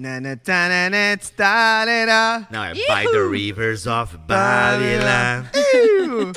Na, na, ta, na, na, ta, By the Rivers of Babylon. Eh.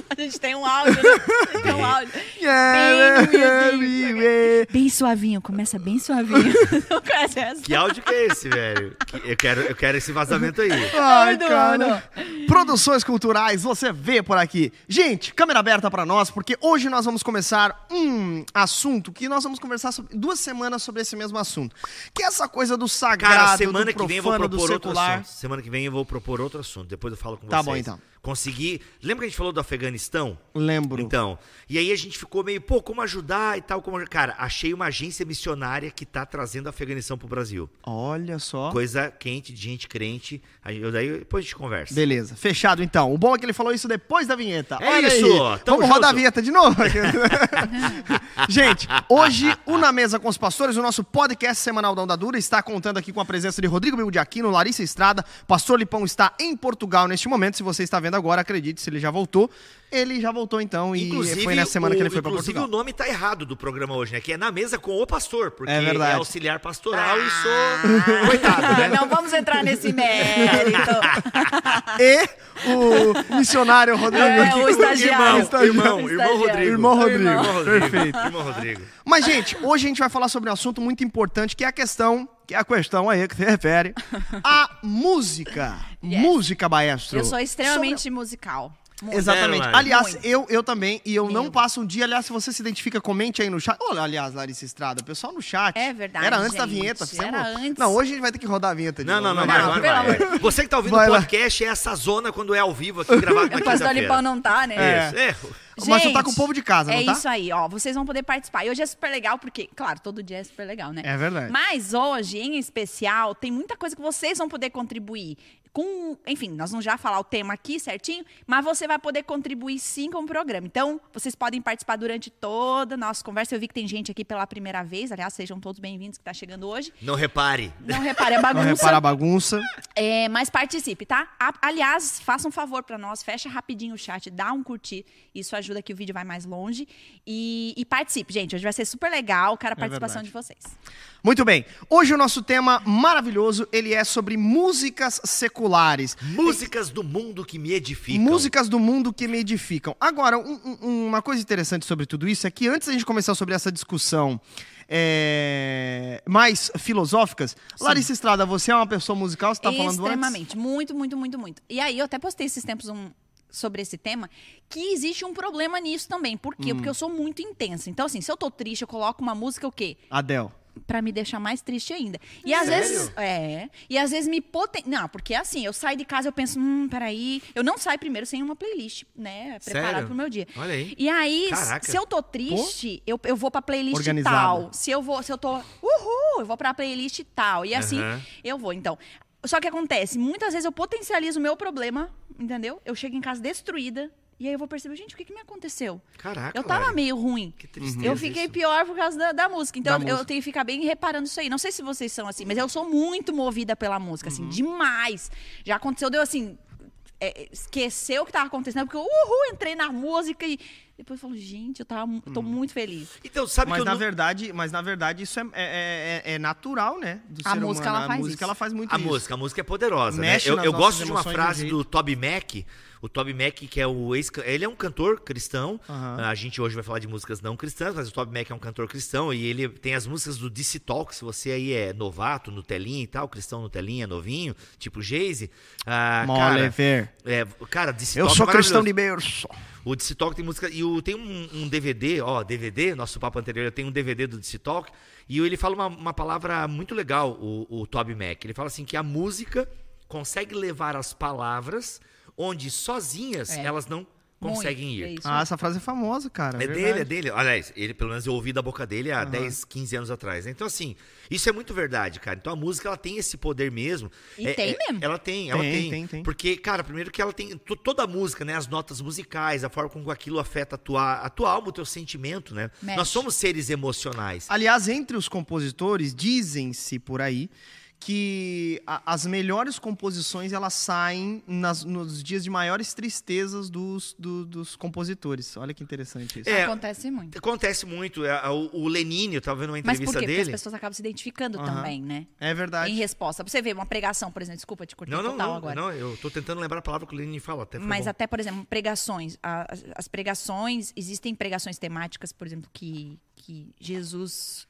A gente tem um áudio, né? A gente tem um áudio. Yeah, Bem yeah. Bem suavinho, começa bem suavinho. Não conhece essa? Que áudio que é esse, velho? Que- Eu quero, eu quero esse vazamento aí. Ai, cara. Produções culturais, você vê por aqui. Gente, câmera aberta pra nós, porque hoje nós vamos começar um assunto que nós vamos conversar sobre, duas semanas sobre esse mesmo assunto. Que é essa coisa do sagrado, Cara, semana do que vem eu vou profano, do propor outro assunto. Semana que vem eu vou propor outro assunto. Depois eu falo com Tá vocês. bom, então. Consegui. Lembra que a gente falou do Afeganistão? Lembro. Então, e aí a gente ficou meio, pô, como ajudar e tal, como... Cara, achei uma agência missionária que tá trazendo a Afeganistão pro Brasil. Olha só. Coisa quente, de gente crente. Aí, eu- daí depois a gente conversa. Beleza, fechado então. O bom é que ele falou isso depois da vinheta. É Olha isso, aí. tamo Vamos rodar a junto. vinheta de novo. Gente, hoje o Na Mesa com os Pastores, o nosso podcast semanal da Onda Dura, está contando aqui com a presença de Rodrigo Bilbo de Aquino, Larissa Estrada. Pastor Lipão está em Portugal neste momento. Se você está vendo agora, acredite, se ele já voltou. Ele já voltou então e foi nessa semana o, que ele foi para Inclusive Portugal. o nome tá errado do programa hoje, né? Que é Na Mesa com o Pastor, porque É verdade. auxiliar pastoral e sou coitado, né? Não vamos entrar nesse mérito. E o missionário Rodrigo É, aqui. o estagiário. Irmão, irmão, irmão Rodrigo. Irmão Rodrigo. Irmão Rodrigo. Perfeito. Irmão Rodrigo. Mas, gente, hoje a gente vai falar sobre um assunto muito importante, que é a questão, que é a questão aí que se refere à música. Yes. Música, maestro. Eu sou extremamente musical. Muito. Exatamente. Zero, aliás, Muito. eu, eu também, e eu não passo um dia, aliás, se você se identifica, comente aí no chat. Olha, aliás, Larissa Estrada, o pessoal no chat. É verdade, Era antes da gente. vinheta. Era antes. Não, hoje a gente vai ter que rodar a vinheta de Não, não, não, Vai vai, lá. vai, vai. amor. Você que tá ouvindo Vai o lá. podcast é essa zona quando é ao vivo aqui gravado na quinta-feira. Lipão não tá, né? É. Isso, é. Mas tu tá com o povo de casa, é não tá? isso aí, ó. Vocês vão poder participar. E hoje é super legal, porque, claro, todo dia é super legal, né? É verdade. Mas hoje, em especial, tem muita coisa que vocês vão poder contribuir. Com, enfim, nós vamos já falar o tema aqui certinho, mas você vai poder contribuir sim com o programa. Então, vocês podem participar durante toda a nossa conversa. Eu vi que tem gente aqui pela primeira vez, aliás, sejam todos bem-vindos que tá chegando hoje. Não repare. Não repare a Não bagunça. repara a bagunça. É, mas participe, tá? Aliás, faça um favor pra nós, fecha rapidinho o chat, dá um curtir. Isso ajuda que o vídeo vai mais longe. E, e participe, gente. Hoje vai ser super legal. Quero a participação verdade. de vocês. Muito bem. Hoje o nosso tema maravilhoso, ele é sobre músicas seculares. Músicas do mundo que me edificam. Músicas do mundo que me edificam. Agora, um- um- uma coisa interessante sobre tudo isso é que antes da gente começar sobre essa discussão é, mais filosóficas, Larissa Estrada, você é uma pessoa musical, você tá falando antes? Extremamente. Muito, muito, muito, muito. E aí, eu até postei esses tempos um- sobre esse tema, que existe um problema nisso também. Por quê? Hum. Porque eu sou muito intensa. Então, assim, se eu tô triste, eu coloco uma música o quê? Adele. Pra me deixar mais triste ainda. E às Sério? vezes. É. E às vezes me poten... Não, porque assim, eu saio de casa eu penso, hum, peraí. Eu não saio primeiro sem uma playlist, né? Preparada Sério? pro meu dia. Olha aí. E aí, Caraca. se eu tô triste, eu, eu vou pra playlist Organizada. tal. Se eu vou, se eu tô. Uhul! Eu vou pra playlist tal. E assim, Aham. eu vou. Então. Só que acontece, muitas vezes eu potencializo o meu problema, entendeu? Eu chego em casa destruída. E aí eu vou perceber, gente, o que, que me aconteceu? Caraca, Eu tava meio ruim. Que tristeza Eu fiquei isso. pior por causa da, da música. Então Da eu música. tenho que ficar bem reparando isso aí. Não sei se vocês são assim, mas eu sou muito movida pela música, Uhum. assim, demais. Já aconteceu, deu assim. É, esqueceu o que tava acontecendo, porque eu, uhul, entrei na música e depois eu falo, gente, eu, tava, eu tô Uhum. muito feliz. Então, sabe Mas que na, nu- verdade, mas na verdade isso é, é- é- é natural, né? Do A ser música, humano. ela faz A música isso. ela faz muito A isso. música, a música é poderosa, Mexe né? Eu, eu gosto de uma de um frase jeito. do Toby Mac. O Toby Mac, que é o ex ele é um cantor cristão. Aham. A gente hoje vai falar de músicas não cristãs, mas o Toby Mac é um cantor cristão e ele tem as músicas do DC Talk. Se você aí é novato, Nutelinha e tal, cristão Nutelinha, novinho, tipo Geise. Ah, cara, Oliver. é, cara, DC Eu Talk sou é cristão de berço. O DC Talk tem música. E o, tem um, um DVD, ó, DVD, nosso papo anterior tem um DVD do DC Talk. E ele fala uma, uma palavra muito legal, o, o Toby Mac. Ele fala assim que a música consegue levar as palavras onde sozinhas É. elas não conseguem Muito, ir. é. Ah, essa frase é famosa, cara. É verdade. dele, é dele. Aliás, ele, pelo menos eu ouvi da boca dele há 10, 15 anos atrás. né? Então, assim, isso é muito verdade, cara. Então a música ela tem esse poder mesmo. E É- tem é- mesmo. Ela tem, ela Tem, tem. tem, tem. Porque, cara, primeiro que ela tem to- toda a música, né? As notas musicais, a forma como aquilo afeta a tua, a tua alma, o teu sentimento, né? Mexe. Nós somos seres emocionais. Aliás, entre os compositores, dizem-se por aí que a- as melhores composições elas saem nas- nos dias de maiores tristezas dos, do- dos compositores. Olha que interessante isso. É, Acontece muito. Acontece muito. é, O, o Lenine, eu tava vendo uma Mas por entrevista quê? Porque as dele. pessoas acabam se identificando Aham. também, né? É verdade. Em resposta. Você vê uma pregação, por exemplo, desculpa te cortar Não, não, total não, agora. não. Eu tô tentando lembrar a palavra que o Lenine fala. Até Mas bom. até, por exemplo, pregações. A- As, as pregações, existem pregações temáticas, por exemplo, que, que Jesus,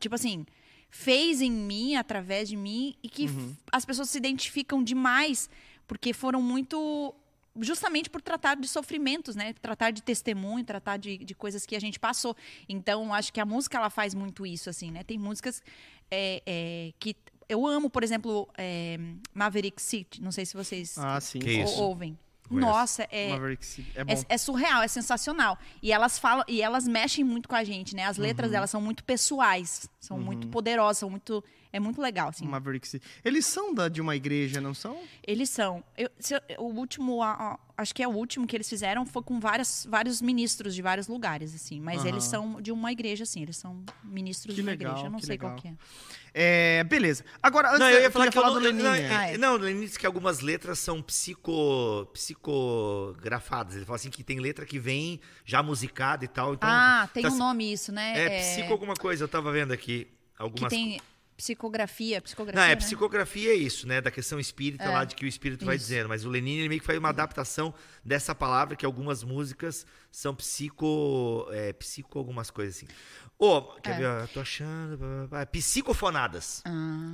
tipo assim, fez em mim, através de mim, e que f- as pessoas se identificam demais, porque foram muito. Justamente por tratar de sofrimentos, né? Tratar de testemunho, tratar de, de coisas que a gente passou. Então, acho que a música ela faz muito isso, assim, né? Tem músicas é, é, que eu amo, por exemplo, é, Maverick City. Não sei se vocês Ah, sim. Que ou- ouvem. Conheço. Nossa, é. É é, é surreal, é sensacional. E elas falam, e elas mexem muito com a gente, né? As letras Uhum. delas são muito pessoais, são muito poderosas, são muito, é muito legal, assim. Maverick City. Eles são da, de uma igreja, não são? Eles são. eu- o último, a- acho que é o último que eles fizeram foi com várias, vários ministros de vários lugares, assim. Mas Aham. eles são de uma igreja, assim. Eles são ministros Que de uma legal, igreja. Eu não que sei qual legal. que é. É, beleza. Agora, antes Não, eu ia falar que eu falar não, do Lenine. não, Ah, é- é. não, o Lenine disse que algumas letras são psico, psicografadas. Ele fala assim que tem letra que vem já musicada e tal. Então, ah, tem tá- um nome isso, né? É, psico alguma coisa, eu tava vendo aqui. Que Algumas tem psicografia, psicografia, Não, é né? psicografia é isso, né? Da questão espírita É, lá de que o espírito vai isso. dizendo. Mas o Lenine ele meio que faz uma adaptação dessa palavra, que algumas músicas são psico. É, psico algumas coisas assim. Ô, quer É. ver? Eu tô achando. pá, pá, pá, Psicofonadas.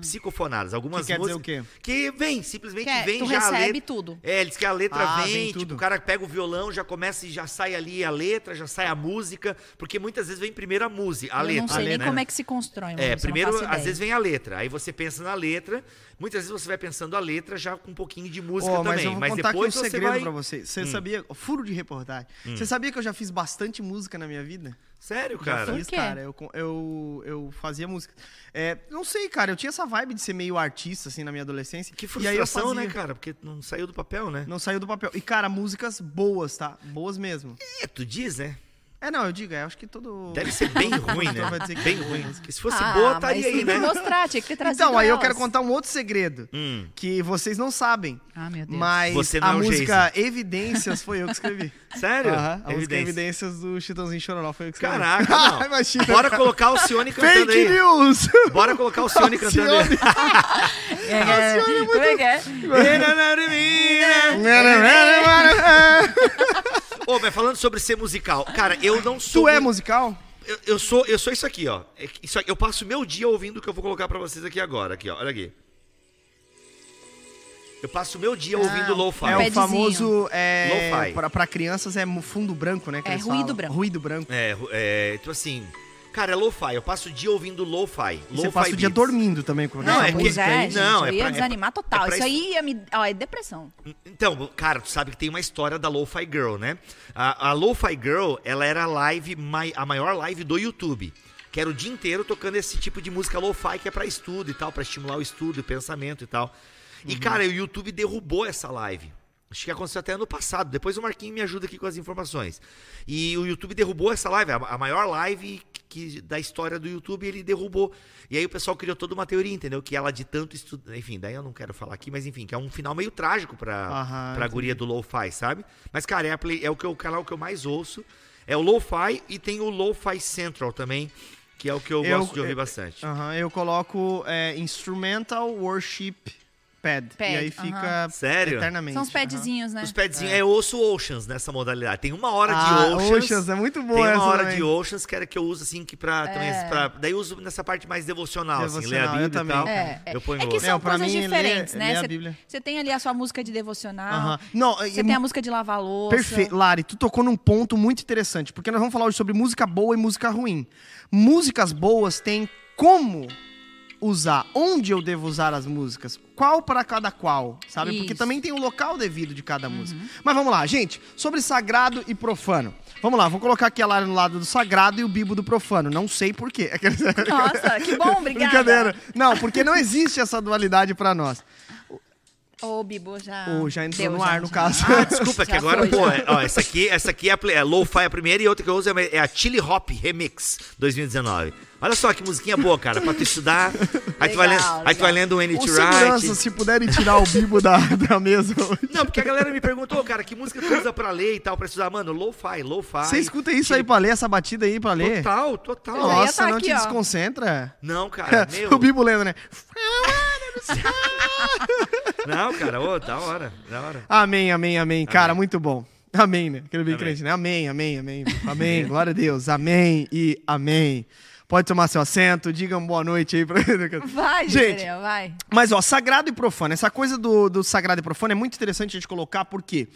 Psicofonadas. Algumas Que quer dizer músicas. o quê? Que vem, simplesmente Que é, vem tu já a recebe letra. tudo. É, ele diz que a letra Ah, vem, vem tipo, tudo. o cara pega o violão, já começa e já sai ali a letra, já sai a música, porque muitas vezes vem primeiro a música, a eu letra. não sei nem né? como é que se constrói. uma É, música, eu não primeiro, às vezes vem a letra. Aí você pensa na letra. Muitas vezes você vai pensando a letra já com um pouquinho de música Ó, mas também. eu vou Mas contar depois aqui um segredo vai. pra você. Você Hum. sabia? Furo de reportagem. Você sabia que eu já fiz bastante música na minha vida? Sério, Já cara? fiz, quê? cara. Eu, eu, eu fazia música. É, não sei, cara. Eu tinha essa vibe de ser meio artista, assim, na minha adolescência. Que E aí eu frustração, né, fazia. cara? Porque não saiu do papel, né? Não saiu do papel. E, cara, músicas boas, tá? Boas mesmo. É, tu diz, né? É, não, eu digo, é, acho que todo. Deve ser bem ruim, né? Então vai dizer que Bem é ruim. música. Porque se fosse Ah, boa, estaria aí, tem né? que mostrar, tinha que ter trazido Então, aí eu quero contar um outro segredo. Hum. Que vocês não sabem. Ah, meu Deus. Mas Você não a é o música Evidências foi eu que escrevi. Sério? Aham, a música Evidência. Evidências do Chitãozinho Chororó foi eu que escrevi. Caraca, não. Imagina. Bora colocar o Cione cantando Fake aí. news! Bora colocar o Cione cantando aí. É, é. Como é que é? Ô, mas falando sobre ser musical, cara, eu não sou. tu é musical? Eu, eu sou, eu sou isso aqui, ó. É Isso aqui, eu passo meu dia ouvindo o que eu vou colocar pra vocês aqui agora. Aqui, ó. Olha aqui. Eu passo meu dia ouvindo lo-fi. É o famoso. É, Lo-fi. pra, pra crianças é fundo branco, né? que É, ruído falam. branco. Ruído branco. É, é, tipo assim. Cara, é lo-fi. Eu passo o dia ouvindo lo-fi. E você passa o dia beats. dormindo também com Não, essa é que- música Pois é, aí. gente, Não, é eu ia pra- é desanimar pra- total. é pra Isso aí ia me... Ó, é depressão. Então, cara, tu sabe que tem uma história da Lo-Fi Girl, né? A, a Lo-Fi Girl, ela era a live, a maior live do YouTube. Que era o dia inteiro tocando esse tipo de música lo-fi que é pra estudo e tal, pra estimular o estudo, o pensamento e tal. E, cara, o YouTube derrubou essa live. Acho que aconteceu até ano passado. Depois o Marquinhos me ajuda aqui com as informações. E o YouTube derrubou essa live, a, maior live que, da história do YouTube, ele derrubou. E aí o pessoal criou toda uma teoria, entendeu? Que ela de tanto estudar. Enfim, daí eu não quero falar aqui, mas enfim, que é um final meio trágico pra, Aham, pra guria do Lo-Fi, sabe? Mas, cara, é, play- é o, que o canal que eu mais ouço. É o Lo-Fi e tem o Lo-Fi Central também, que é o que eu, Eu- gosto de ouvir eu- bastante. Aham, eu coloco é, Instrumental Worship Pad. Pad, e aí fica Sério? eternamente. São os padzinhos, né? Os padzinhos, é. eu ouço Oceans nessa modalidade. Tem uma hora Ah, de Oceans. Oceans, é muito boa Tem uma hora também. de Oceans que era que eu uso assim que pra, também, pra daí eu uso nessa parte mais devocional, assim, ler a Devocional, eu Bíblia e também. tal. É, é. Eu ponho É que são Não, coisas mim, diferentes, ler- né? ler a Você- Bíblia. Você tem ali a sua música de devocional. Não, Você tem a música de lavar louça. Perfeito. Lari, tu tocou num ponto muito interessante, porque nós vamos falar hoje sobre música boa e música ruim. Músicas boas têm como usar, onde eu devo usar as músicas, qual para cada qual, sabe? Porque Isso. também tem o local devido de cada música. Mas vamos lá, gente, sobre sagrado e profano. Vamos lá, vou colocar aqui a Lari no lado do sagrado e o Bibo do profano. Não sei por quê. Nossa, que bom, obrigada. Brincadeira. Não, porque não existe essa dualidade pra nós. Ô, Bibo, já. Ou já entrou deu, no ar, no já. caso. Ah, desculpa, que Já agora, foi, pô, já. é- ó, essa aqui, essa aqui é a, é Lo-Fi a primeira e outra que eu uso é a Chili Hop Remix 2019. Olha só que musiquinha boa, cara, pra tu estudar. Aí, tu, vai lendo, aí tu vai lendo o N.T. segurança, Wright. se puderem tirar o bibo da, da mesa hoje. Não, porque a galera me perguntou, cara, que música tu usa pra ler e tal, pra estudar. Mano, Lo-Fi, Lo-Fi. Você escuta isso aí pra ler, essa batida aí pra ler? Total, total. Nossa, tá não aqui, te ó. desconcentra? Não, cara, meu. o bibo lendo, né? Não, cara, ô, da hora, da hora. Amém, amém, amém. Cara, Amém. muito bom. Amém, né? Aquele bem Amém. crente, né? Amém, amém, amém. Amém. Glória a Deus. Amém e amém. Pode tomar seu assento, digam boa noite aí pra Vai, Gente, Gabriel, vai. Mas, ó, sagrado e profano. Essa coisa do, do sagrado e profano é muito interessante a gente colocar, porque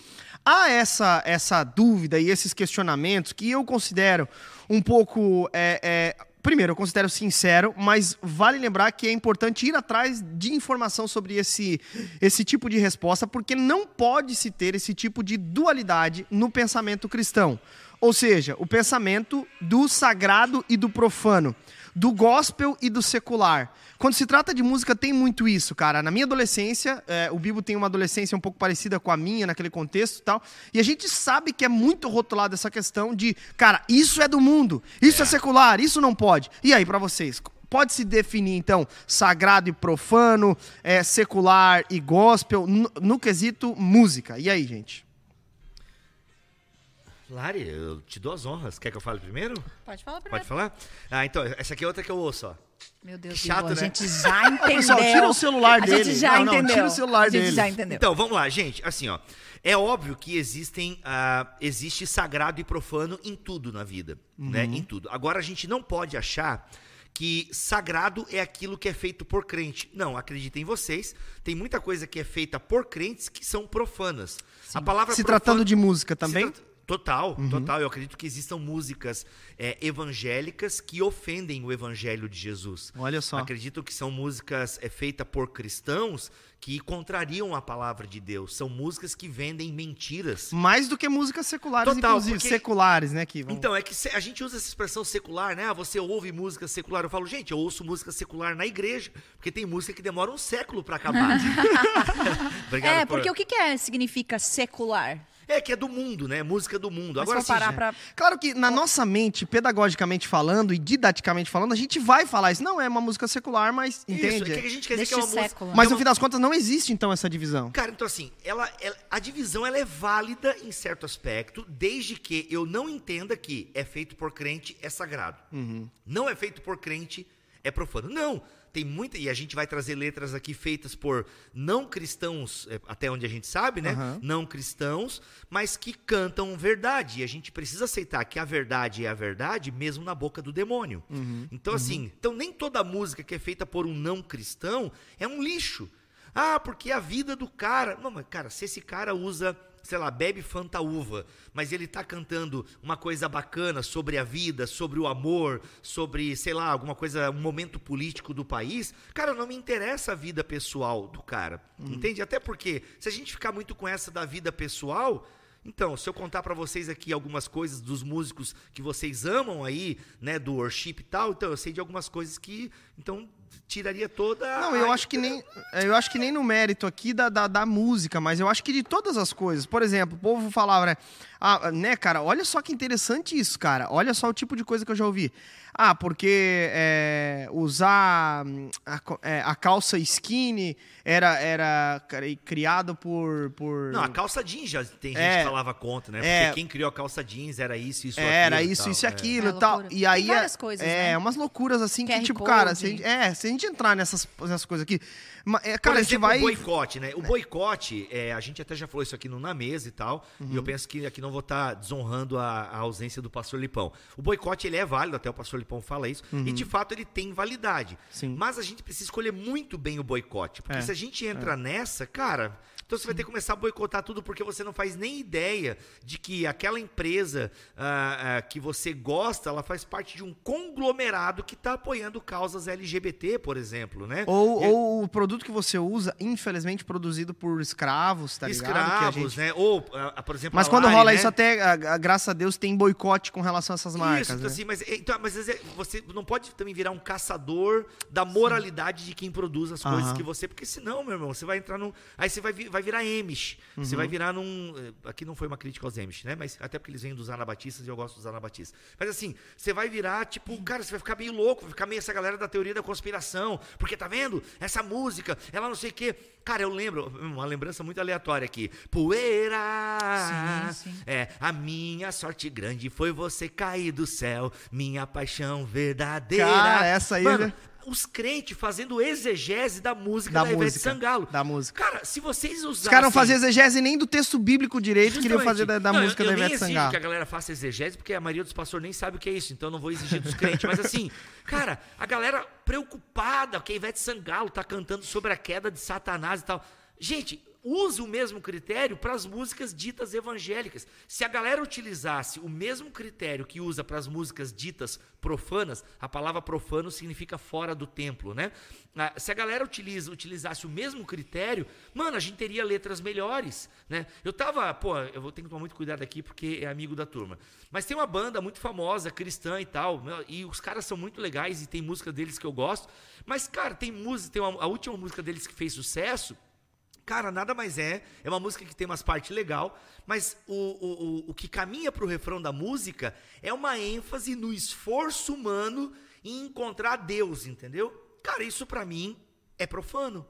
há essa, essa dúvida e esses questionamentos que eu considero um pouco. é, é, primeiro, eu considero sincero, mas vale lembrar que é importante ir atrás de informação sobre esse, esse tipo de resposta, porque não pode se ter esse tipo de dualidade no pensamento cristão. Ou seja, o pensamento do sagrado e do profano, do gospel e do secular. Quando se trata de música, tem muito isso, cara. Na minha adolescência, é, o Bibo tem uma adolescência um pouco parecida com a minha naquele contexto e tal. E a gente sabe que é muito rotulado essa questão de, cara, isso é do mundo, isso é, secular, isso não pode. E aí, pra vocês? Pode se definir, então, sagrado e profano, é, secular e gospel, no, no quesito música. E aí, gente? Lari, eu te dou as honras. Quer que eu fale primeiro? Pode falar pra Pode falar? Ah, então, essa aqui é outra que eu ouço, ó. Meu Deus, Que chato, Bibo, a né? gente já entendeu. Pessoal, tira o celular a dele. gente já Não, não, entendeu. tira o celular a gente dele. já entendeu. Então, vamos lá, gente. Assim, ó. É óbvio que existem, ah, existe sagrado e profano em tudo na vida, né? Em tudo. Agora, a gente não pode achar que sagrado é aquilo que é feito por crente. Não, acreditem vocês, tem muita coisa que é feita por crentes que são profanas. A palavra Se profano- tratando de música se também? trata- Total, total. Eu acredito que existam músicas é, evangélicas que ofendem o evangelho de Jesus. Olha só. Acredito que são músicas é, feitas por cristãos que contrariam a palavra de Deus. São músicas que vendem mentiras. Mais do que músicas seculares, Total, inclusive. porque- seculares, né? Que vão- Então, é que a gente usa essa expressão secular, né? Ah, você ouve música secular. Eu falo, gente, eu ouço música secular na igreja, porque tem música que demora um século pra acabar. Obrigado É, por- porque o que, que é, significa secular? É que é do mundo, né? Música do mundo. Mas Agora parar sim, pra... Claro que na nossa mente, pedagogicamente falando e didaticamente falando, a gente vai falar isso. Não é uma música secular, mas Isso, entende? é que a gente quer dizer que é uma música. século. Mas é no fim das contas não existe então essa divisão. Cara, então assim, ela, ela- a divisão ela é válida em certo aspecto, desde que eu não entenda que é feito por crente, é sagrado. Não é feito por crente, é profano. Não, tem muita, e a gente vai trazer letras aqui feitas por não cristãos, é, até onde a gente sabe, né? Aham. Não cristãos, mas que cantam verdade. E a gente precisa aceitar que a verdade é a verdade, mesmo na boca do demônio. Então, assim, então nem toda música que é feita por um não cristão é um lixo. Ah, porque a vida do cara. Não, mas, cara, se esse cara usa, sei lá, bebe Fanta Uva, mas ele tá cantando uma coisa bacana sobre a vida, sobre o amor, sobre, sei lá, alguma coisa, um momento político do país, cara, não me interessa a vida pessoal do cara. Entende? Até porque, se a gente ficar muito com essa da vida pessoal. Então, se eu contar pra vocês aqui algumas coisas dos músicos que vocês amam aí, né, do worship e tal, então eu sei de algumas coisas que, então, tiraria toda Não, eu acho que nem, eu acho que nem no mérito aqui da, da, da música, mas eu acho que de todas as coisas. Por exemplo, o povo falava, né? Ah, né, cara, olha só que interessante isso, cara. Olha só o tipo de coisa que eu já ouvi. Ah, porque é, usar hum, a, é, a calça skinny era, era cri- criado por. por... Não, a calça jeans já tem gente É. que falava contra, né? É. Porque quem criou a calça jeans era isso, isso, Era aquilo. isso, tal, isso e é. aquilo É e tal. loucura. E aí Tem várias é, coisas, é né? umas loucuras assim que, QR tipo, cara, Code. se a gente, é, se a gente entrar nessas, nessas coisas aqui. É, Por cara, gente exemplo, vai. o boicote, né? O boicote, é, a gente até já falou isso aqui no Na Mesa e tal, e eu Uhum. penso que aqui não vou estar desonrando a, a ausência do pastor Lipão. O boicote, ele é válido, até o pastor Lipão fala isso, e de fato ele tem validade. Uhum. Sim. Mas a gente precisa escolher muito bem o boicote, porque É, se a gente entra nessa, cara, então você vai ter que começar a boicotar tudo porque você não faz nem ideia de que aquela empresa ah, ah, que você gosta, ela faz parte de um conglomerado que está apoiando causas LGBT LGBT, por exemplo, né? Ou, E- ou o produto que você usa, infelizmente, produzido por escravos, tá ligado? Que a escravos, gente- né? Ou, ah, por exemplo, Mas a quando Lari, rola né? isso, até, a- a- graças a Deus, tem boicote com relação a essas marcas. Isso, então, né? assim, mas, então, mas você não pode também virar um caçador da moralidade de quem produz as coisas Aham. que você. Porque senão, meu irmão, você vai entrar num. Aí você vai, vai virar. Você Uhum. vai virar num. eh, Aqui não foi uma crítica aos Amish, né? Mas até porque eles vêm dos anabatistas e eu gosto dos anabatistas. Mas assim, você vai virar, tipo, cara, você vai ficar meio louco, vai ficar meio essa galera da teoria da conspiração. Porque tá vendo? Essa música, ela não sei o quê. Cara, eu lembro, uma lembrança muito aleatória aqui. Poeira! Sim, sim. É, a minha sorte grande foi você cair do céu, minha paixão verdadeira. Cara, essa aí, Mano, né? Os crentes fazendo exegese da música Da da, Ivete música, Sangalo. da música. Cara, se vocês usassem... Os caras não faziam exegese nem do texto bíblico direito, queriam fazer da, da Não, eu- música eu, da nem Ivete Sangalo. que a galera faça exegese, porque a maioria dos pastores nem sabe o que é isso, então eu não vou exigir dos crentes. Mas assim, cara, a galera preocupada que a Ivete Sangalo tá cantando sobre a queda de Satanás e tal. Gente, use o mesmo critério para as músicas ditas evangélicas. Se a galera utilizasse o mesmo critério que usa para as músicas ditas profanas, a palavra profano significa fora do templo, né? Ah, Se a galera utiliza, utilizasse o mesmo critério, mano, a gente teria letras melhores, né? Eu tava, pô, eu vou ter que tomar muito cuidado aqui porque é amigo da turma. Mas tem uma banda muito famosa, cristã e tal, e os caras são muito legais e tem música deles que eu gosto. Mas, cara, tem música, tem uma, a última música deles que fez sucesso, Cara, nada mais é. É uma música que tem umas partes legal, mas o, o, o, o que caminha para o refrão da música é uma ênfase no esforço humano em encontrar Deus, entendeu? Cara, isso para mim é profano.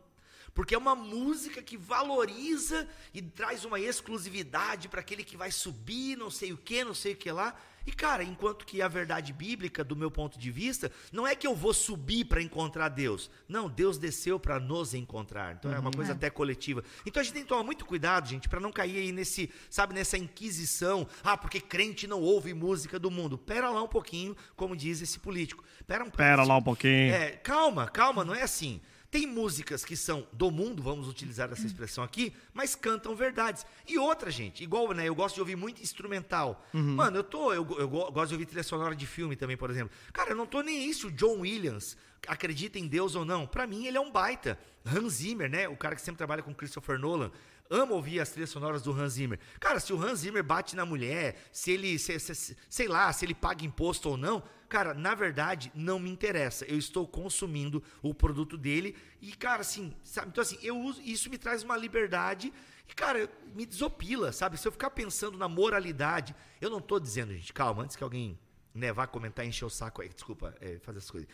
Porque é uma música que valoriza e traz uma exclusividade para aquele que vai subir, não sei o que, não sei o que lá. E, cara, enquanto que a verdade bíblica, do meu ponto de vista, não é que eu vou subir para encontrar Deus. Não, Deus desceu para nos encontrar. Então é uma coisa até coletiva. Então a gente tem que tomar muito cuidado, gente, para não cair aí nesse, sabe, nessa inquisição. Ah, porque crente não ouve música do mundo. Pera lá um pouquinho, como diz esse político. Pera um Pera lá um pouquinho. é, calma, calma, não é assim. Tem músicas que são do mundo, vamos utilizar essa expressão aqui, mas cantam verdades. E outra, gente, igual, né, eu gosto de ouvir muito instrumental. Mano, eu tô, eu, eu go- gosto de ouvir trilha sonora de filme também, por exemplo. Cara, eu não tô nem isso, o John Williams, acredita em Deus ou não. Pra mim, ele é um baita. Hans Zimmer, né, o cara que sempre trabalha com Christopher Nolan, Amo ouvir as trilhas sonoras do Hans Zimmer. Cara, se o Hans Zimmer bate na mulher, se ele, se- se- se- sei lá, se ele paga imposto ou não, cara, na verdade, não me interessa. Eu estou consumindo o produto dele e, cara, assim, sabe? Então, assim, eu uso, isso me traz uma liberdade e, cara, me desopila, sabe? Se eu ficar pensando na moralidade, eu não tô dizendo, gente, calma, antes que alguém né, vá comentar e encher o saco aí, desculpa, é, fazer essas coisas.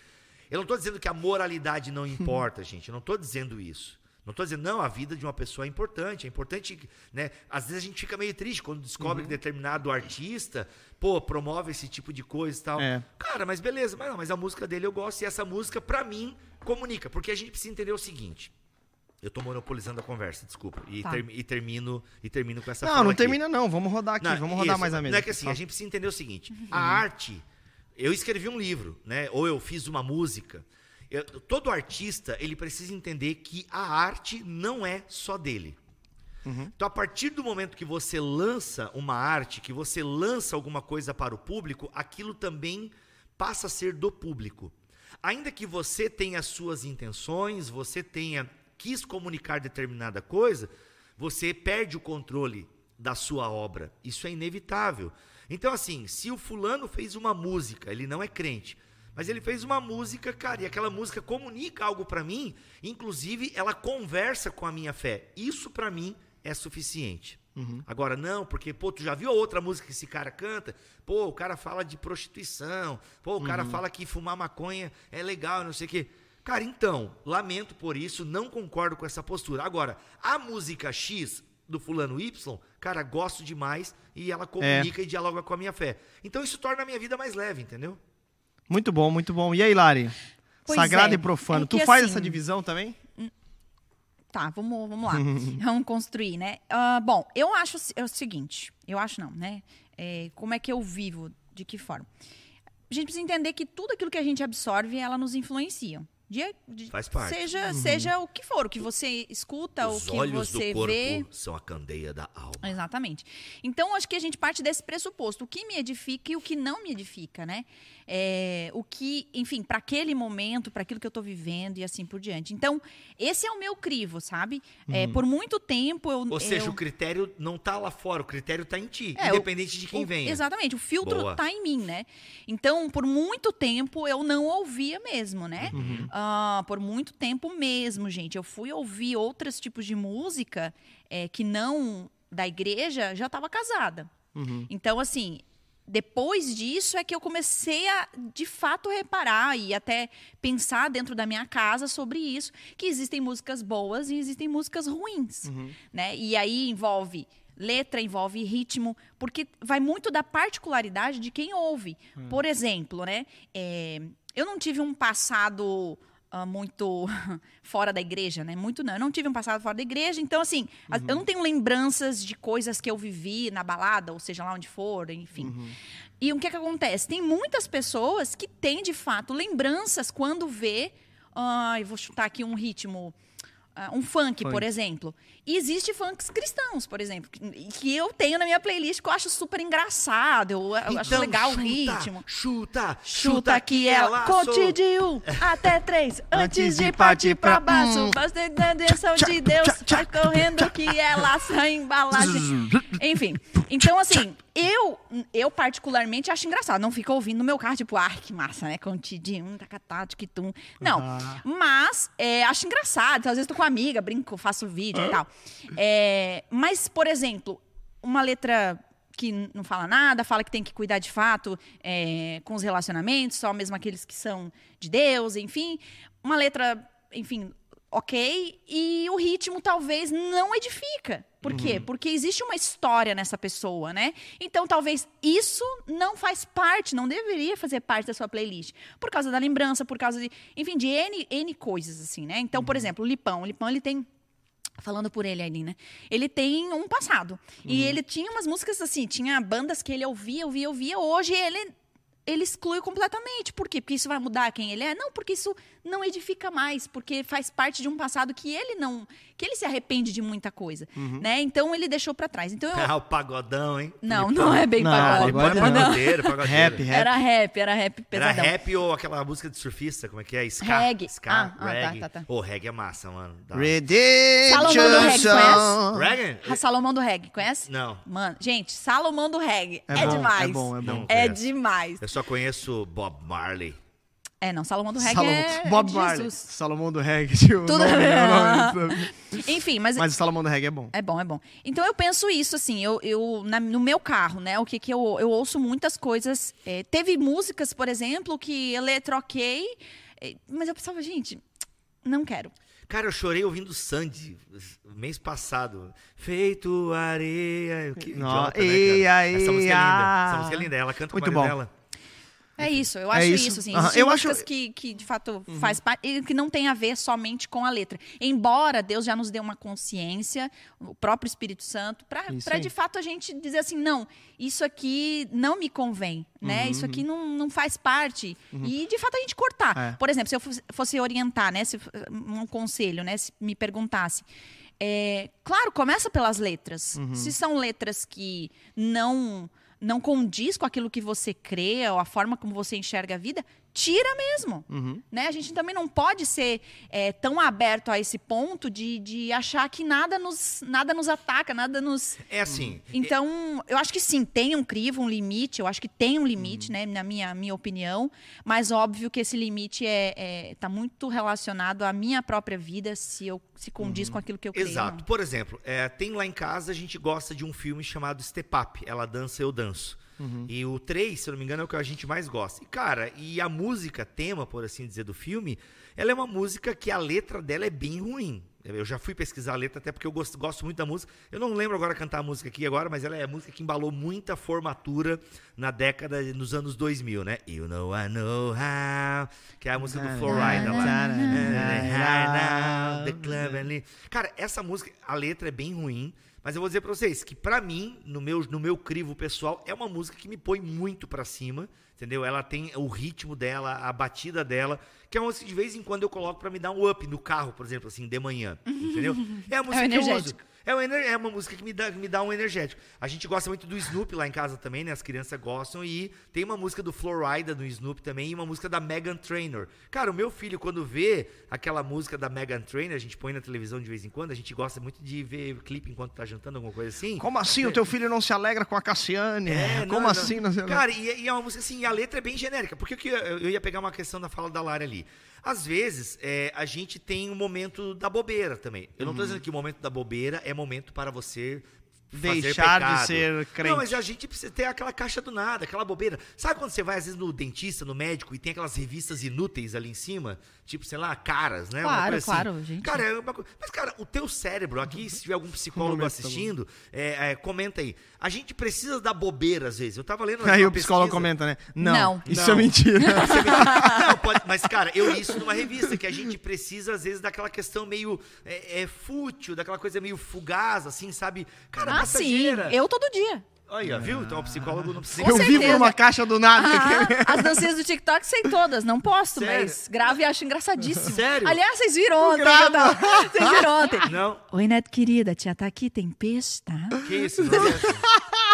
Eu não estou dizendo que a moralidade não importa, gente. Eu não estou dizendo isso. Não estou dizendo, não, a vida de uma pessoa é importante. É importante, né? Às vezes a gente fica meio triste quando descobre que determinado artista, pô, promove esse tipo de coisa e tal. É. Cara, mas beleza, mas, não, mas a música dele eu gosto e essa música, pra mim, comunica. Porque a gente precisa entender o seguinte. Eu tô monopolizando a conversa, desculpa. E, Tá. termi- e termino, e termino com essa Não, não aqui. termina não. Vamos rodar aqui. Não, vamos rodar isso, mais a mesa. Não é que assim, Só- a gente precisa entender o seguinte: a arte, eu escrevi um livro, né? Ou eu fiz uma música. Eu- todo artista, ele precisa entender que a arte não é só dele. Então, a partir do momento que você lança uma arte, que você lança alguma coisa para o público, aquilo também passa a ser do público. Ainda que você tenha suas intenções, você tenha quis comunicar determinada coisa, você perde o controle da sua obra. Isso é inevitável. Então, assim, se o fulano fez uma música, ele não é crente, mas ele fez uma música, cara, e aquela música comunica algo para mim, inclusive ela conversa com a minha fé. Isso para mim é suficiente. Agora, não, porque, pô, tu já viu outra música que esse cara canta? Pô, o cara fala de prostituição, pô, o cara fala que fumar maconha é legal, não sei o quê. Cara, então, lamento por isso, não concordo com essa postura. Agora, a música X do fulano Y, cara, gosto demais e ela comunica e dialoga com a minha fé. Então isso torna a minha vida mais leve, entendeu? Muito bom, muito bom. E aí, Lari? Pois Sagrado é, e profano. é tu faz assim- essa divisão também? Tá, vamos, vamos lá. vamos construir, né? Ah, bom, eu acho o é o seguinte. Eu acho não, né? É, como é que eu vivo? De que forma? A gente precisa entender que tudo aquilo que a gente absorve, ela nos influencia. De, de- Faz parte. Seja, seja o que for, o que você escuta, Os o que olhos você do corpo vê. são a candeia da alma. Exatamente. Então, acho que a gente parte desse pressuposto. O que me edifica e o que não me edifica, né? É, o que, enfim, para aquele momento, para aquilo que eu tô vivendo e assim por diante. Então, esse é o meu crivo, sabe? É, por muito tempo eu. Ou seja, eu- o critério não tá lá fora, o critério tá em ti, É, independente de quem o- venha. Exatamente, o filtro Boa. tá em mim, né? Então, por muito tempo eu não ouvia mesmo, né? Uhum. Ah, por muito tempo mesmo, gente. Eu fui ouvir outros tipos de música é, que não da igreja, já estava casada. Uhum. Então, assim, depois disso é que eu comecei a, de fato, reparar e até pensar dentro da minha casa sobre isso, que existem músicas boas e existem músicas ruins, né? E aí envolve letra, envolve ritmo, porque vai muito da particularidade de quem ouve. Por exemplo, né? é, eu não tive um passado ah, muito fora da igreja, né? Muito não. Eu não tive um passado fora da igreja, então assim, as- eu não tenho lembranças de coisas que eu vivi na balada, ou seja lá onde for, enfim. E o que que acontece? Tem muitas pessoas que têm de fato lembranças quando vê, ai, vou chutar aqui um ritmo, ah, um funk, Funk. por exemplo. E existe funks cristãos, por exemplo, que, que eu tenho na minha playlist que eu acho super engraçado, eu, eu acho Então, legal chuta, o ritmo. Chuta, Chuta que ela conte de um até três. Antes de partir pra baixo Basta da direção de Deus Vai correndo que ela sai embalagem. Enfim, então assim eu, eu particularmente acho engraçado. Não fico ouvindo no meu carro Tipo, ah, que massa, né? Conte de um, tacatá, tum Não, mas é, acho engraçado. Às vezes tô com uma amiga, brinco, faço vídeo e tal É, Mas, por exemplo Uma letra que não fala nada, fala que tem que cuidar de fato é, com os relacionamentos, só mesmo aqueles que são de Deus, enfim. Uma letra, enfim, ok. E o ritmo talvez não edifica. Por quê? Porque existe uma história nessa pessoa, né? Então talvez isso não faz parte, não deveria fazer parte da sua playlist. Por causa da lembrança, por causa de, enfim, de N, N coisas, assim, né? Então, por exemplo, o Lipão. O Lipão, ele tem Falando por ele ali, né? Ele tem um passado. E ele tinha umas músicas assim, tinha bandas que ele ouvia, ouvia, ouvia. Hoje ele, ele exclui completamente. Por quê? Porque isso vai mudar quem ele é? Não, porque isso não edifica mais. Porque faz parte de um passado que ele não. que ele se arrepende de muita coisa. Né? Então ele deixou pra trás. Então eu. Ah, o pagodão, hein? Não, Filipão. não é bem Não, pagode. É Pagode não. pagodeiro, pagodeiro. Rap, rap. Era rap, era rap Era pesadão. rap ou aquela música de surfista, como é que é? Ska. Reggae. Ska, Ah, ah, tá, reggae. tá, tá. Ô, reggae é massa, mano. Dá- Redemption Salomão do Reggae, Song. Reggae? Salomão do Reggae, conhece? Não. Mano, gente, Salomão do Reggae. É É, bom, demais. é bom, é bom. É demais. Eu só conheço Bob Marley. É, não, Salomão do Reggae Salomão- é, Bob é Marley. Jesus. Salomão do Reggae. Tipo, Tudo- nome, né, nome. Enfim, mas, Mas o Salomão do Reggae é bom. é bom, é bom. Então eu penso isso, assim, eu, eu na- no meu carro, né? O que que eu, eu ouço muitas coisas. é, teve músicas, por exemplo, que eu troquei, é, mas eu pensava, gente, não quero. Cara, eu chorei ouvindo Sandy mês passado. Feito areia. Que idiota, né, ei, cara? aí, Essa música é linda. Essa música é linda. Ela canta com Muito o marido bom. dela. É isso, eu É acho isso. isso, assim. Aham, Existem eu acho- Uhum. que, que, de fato, faz parte, e que não tem a ver somente com a letra. Embora Deus já nos dê uma consciência, o próprio Espírito Santo, Isso para de fato a gente dizer assim, não, isso aqui não me convém, né? Uhum, Isso aqui não, não faz parte. E, de fato, a gente cortar. É. Por exemplo, se eu fosse- fosse orientar, né? Se, um conselho, né? Se me perguntasse. é, claro, começa pelas letras. Uhum. Se são letras que não não condiz com aquilo que você crê ou a forma como você enxerga a vida, tira mesmo. Uhum. Né? A gente também não pode ser é, tão aberto a esse ponto de, de achar que nada nos, nada nos ataca, nada nos. É assim. Então, eu acho que sim, tem um crivo, um limite. Eu acho que tem um limite, Uhum. né, na minha, minha opinião. Mas óbvio que esse limite é, é, tá muito relacionado à minha própria vida, se eu se condiz com aquilo que eu creio. Uhum. Exato. Por exemplo, é, tem lá em casa, a gente gosta de um filme chamado Step Up. Ela dança, eu danço. E o 3, se eu não me engano, é o que a gente mais gosta. E, cara, e a música, tema, por assim dizer, do filme, ela é uma música que a letra dela é bem ruim. Eu já fui pesquisar a letra, até porque eu gosto, gosto muito da música. Eu não lembro agora cantar a música aqui agora, mas ela é a música que embalou muita formatura na década, nos anos 2000, né? You know I know how, que é a música do Florida lá. The club ali. Cara, essa música, a letra é bem ruim, Mas eu vou dizer pra vocês que pra mim, no meu, no meu crivo pessoal, é uma música que me põe muito pra cima, entendeu? Ela tem o ritmo dela, a batida dela, que é uma música que de vez em quando eu coloco pra me dar um up no carro, por exemplo, assim, de manhã, entendeu? É a música que eu uso. É, um ener- é uma música que me dá, que me dá um energético. A gente gosta muito do Snoopy lá em casa também, né? As crianças gostam. E tem uma música do Florida do Snoopy também e uma música da Megan Trainor. Cara, o meu filho, quando vê aquela música da Megan Trainor, a gente põe na televisão de vez em quando, a gente gosta muito de ver clipe enquanto tá jantando, alguma coisa assim. Como assim o teu filho não se alegra com a Cassiane? É, Como não, não. assim não se alegra? Cara, e, e é uma música assim, e a letra é bem genérica. Porque que eu, eu ia pegar uma questão da fala da Lara ali. Às vezes, é, a gente tem um momento da bobeira também. Eu não Uhum. tô dizendo que o momento da bobeira é momento para você Deixar de pecado. ser crente. Não, mas a gente precisa ter aquela caixa do nada, aquela bobeira. Sabe quando você vai, às vezes, no dentista, no médico, e tem aquelas revistas inúteis ali em cima? Tipo, sei lá, caras, né? Uma Claro, coisa assim. claro, gente. Cara, é uma coisa- Mas, cara, o teu cérebro, aqui, se tiver algum psicólogo momento tá assistindo, é, é, comenta aí. A gente precisa da bobeira, às vezes. Eu tava lendo Aí o psicólogo pesquisa- comenta, né? Não, Não. isso Não. é mentira. não, pode, mas, cara, eu li isso numa revista, que a gente precisa, às vezes, daquela questão meio é, é, fútil, daquela coisa meio fugaz, assim, sabe? Cara, Ah, sim. passageira. Eu todo dia. Olha, viu? Então o psicólogo não precisa... Com eu vivo certeza. numa caixa do nada. Ah, as dancinhas do TikTok sei todas, não posto, Sério? mas gravo e acho engraçadíssimo. Sério? Aliás, vocês viram ontem, grava. não? Vocês viram ontem. Não, Oi, Neto querida, tia tá aqui, tem peixe, tá? que isso? Não é assim.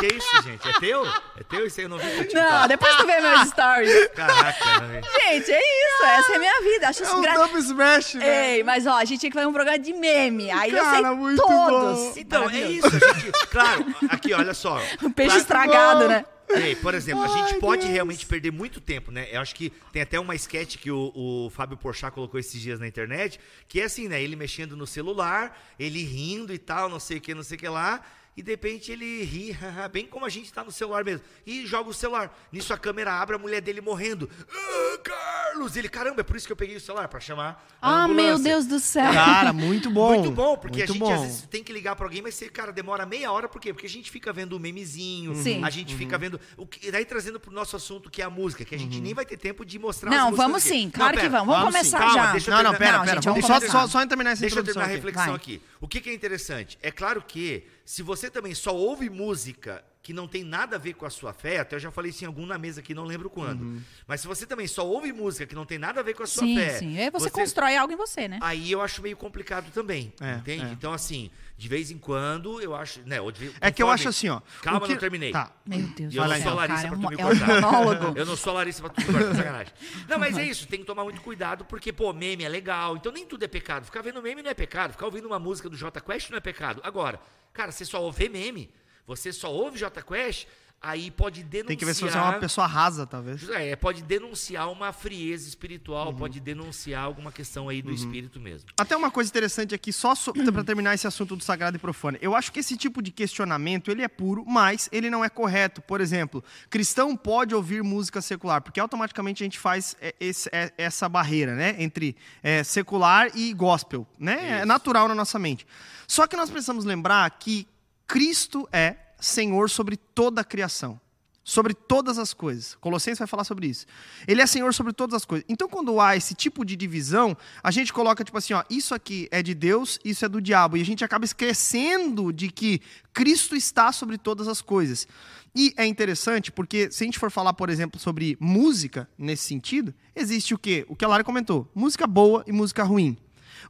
Que isso, gente? É teu? É teu? Isso aí eu não vi. no TikTok. Não, depois tu vê meus stories. Caraca. Gente, é isso, essa é a minha vida. Acho É isso um double smash, né? Ei, mas ó, a gente tinha que fazer um programa de meme. Aí eu Cara, sei muito todos. bom. Então, é isso, a gente... Claro, aqui, olha só. Um peixe estragado, né? Ei, por exemplo, a gente Ai, pode Deus. realmente perder muito tempo, né? Eu acho que tem até uma sketch que o, o Fábio Porchat colocou esses dias na internet, que é assim, né? Ele mexendo no celular, ele rindo e tal, não sei o que, não sei o que lá, e de repente ele ri, bem como a gente tá no celular mesmo, e joga o celular. Nisso a câmera abre, a mulher dele morrendo. Ah, Carlos! Ele, caramba, é por isso que eu peguei o celular, pra chamar a Ah, meu. Deus do céu. Cara, muito bom. Muito bom, porque muito a gente bom. às vezes tem que ligar pra alguém, mas você, cara, demora meia hora, por quê? Porque a gente fica vendo o memezinho, Sim. a gente fica vendo. O que, e daí trazendo pro nosso assunto, que é a música, que a gente nem vai ter tempo de mostrar Não, vamos aqui. sim, claro que pera, vamos. Vamos vamos sim. começar Calma, já. deixa eu Não, não, pera, Não, pera. gente, vamos só, só, só terminar essa Deixa eu terminar a aqui. reflexão Vai. aqui. O que, que é interessante? É claro que, se você também só ouve música que não tem nada a ver com a sua fé, até eu já falei isso em algum na mesa aqui, não lembro quando. Uhum. Mas se você também só ouve música que não tem nada a ver com a sua Sim, fé. sim. Aí você, constrói algo em você, né? Aí eu acho meio complicado também, É, entende? é. Então, assim, de vez em quando, eu acho... Né, ou de- É que eu acho assim, ó. Calma, que- não terminei. Tá. Meu Deus E eu do não céu, sou Larissa cara. É pra tu me é cortar. Eu não sou Larissa pra tu cortar, sacanagem. Não, mas é isso, tem que tomar muito cuidado, porque, pô, meme é legal, então nem tudo é pecado. Ficar vendo meme não é pecado, ficar ouvindo uma música do Jota Quest não é pecado. Agora, cara, você só ouve meme, você só ouve Jota Quest, aí pode denunciar... Tem que ver se você é uma pessoa rasa, talvez. É, pode denunciar uma frieza espiritual, Uhum. pode denunciar alguma questão aí do espírito mesmo. Até uma coisa interessante aqui, só so, para terminar esse assunto do sagrado e profano. Eu acho que esse tipo de questionamento, ele é puro, mas ele não é correto. Por exemplo, cristão pode ouvir música secular, porque automaticamente a gente faz é, esse- é, essa barreira, né, entre é, secular e gospel, né? É Isso. natural na nossa mente. Só que nós precisamos lembrar que Cristo é Senhor sobre toda a criação. Sobre todas as coisas. Colossenses vai falar sobre isso. Ele é Senhor sobre todas as coisas. Então, quando há esse tipo de divisão, a gente coloca, tipo assim, ó, isso aqui é de Deus, isso é do diabo. E a gente acaba esquecendo de que Cristo está sobre todas as coisas. E é interessante porque, se a gente for falar, por exemplo, sobre música, nesse sentido, existe o quê? O que a Lara comentou: música boa e música ruim.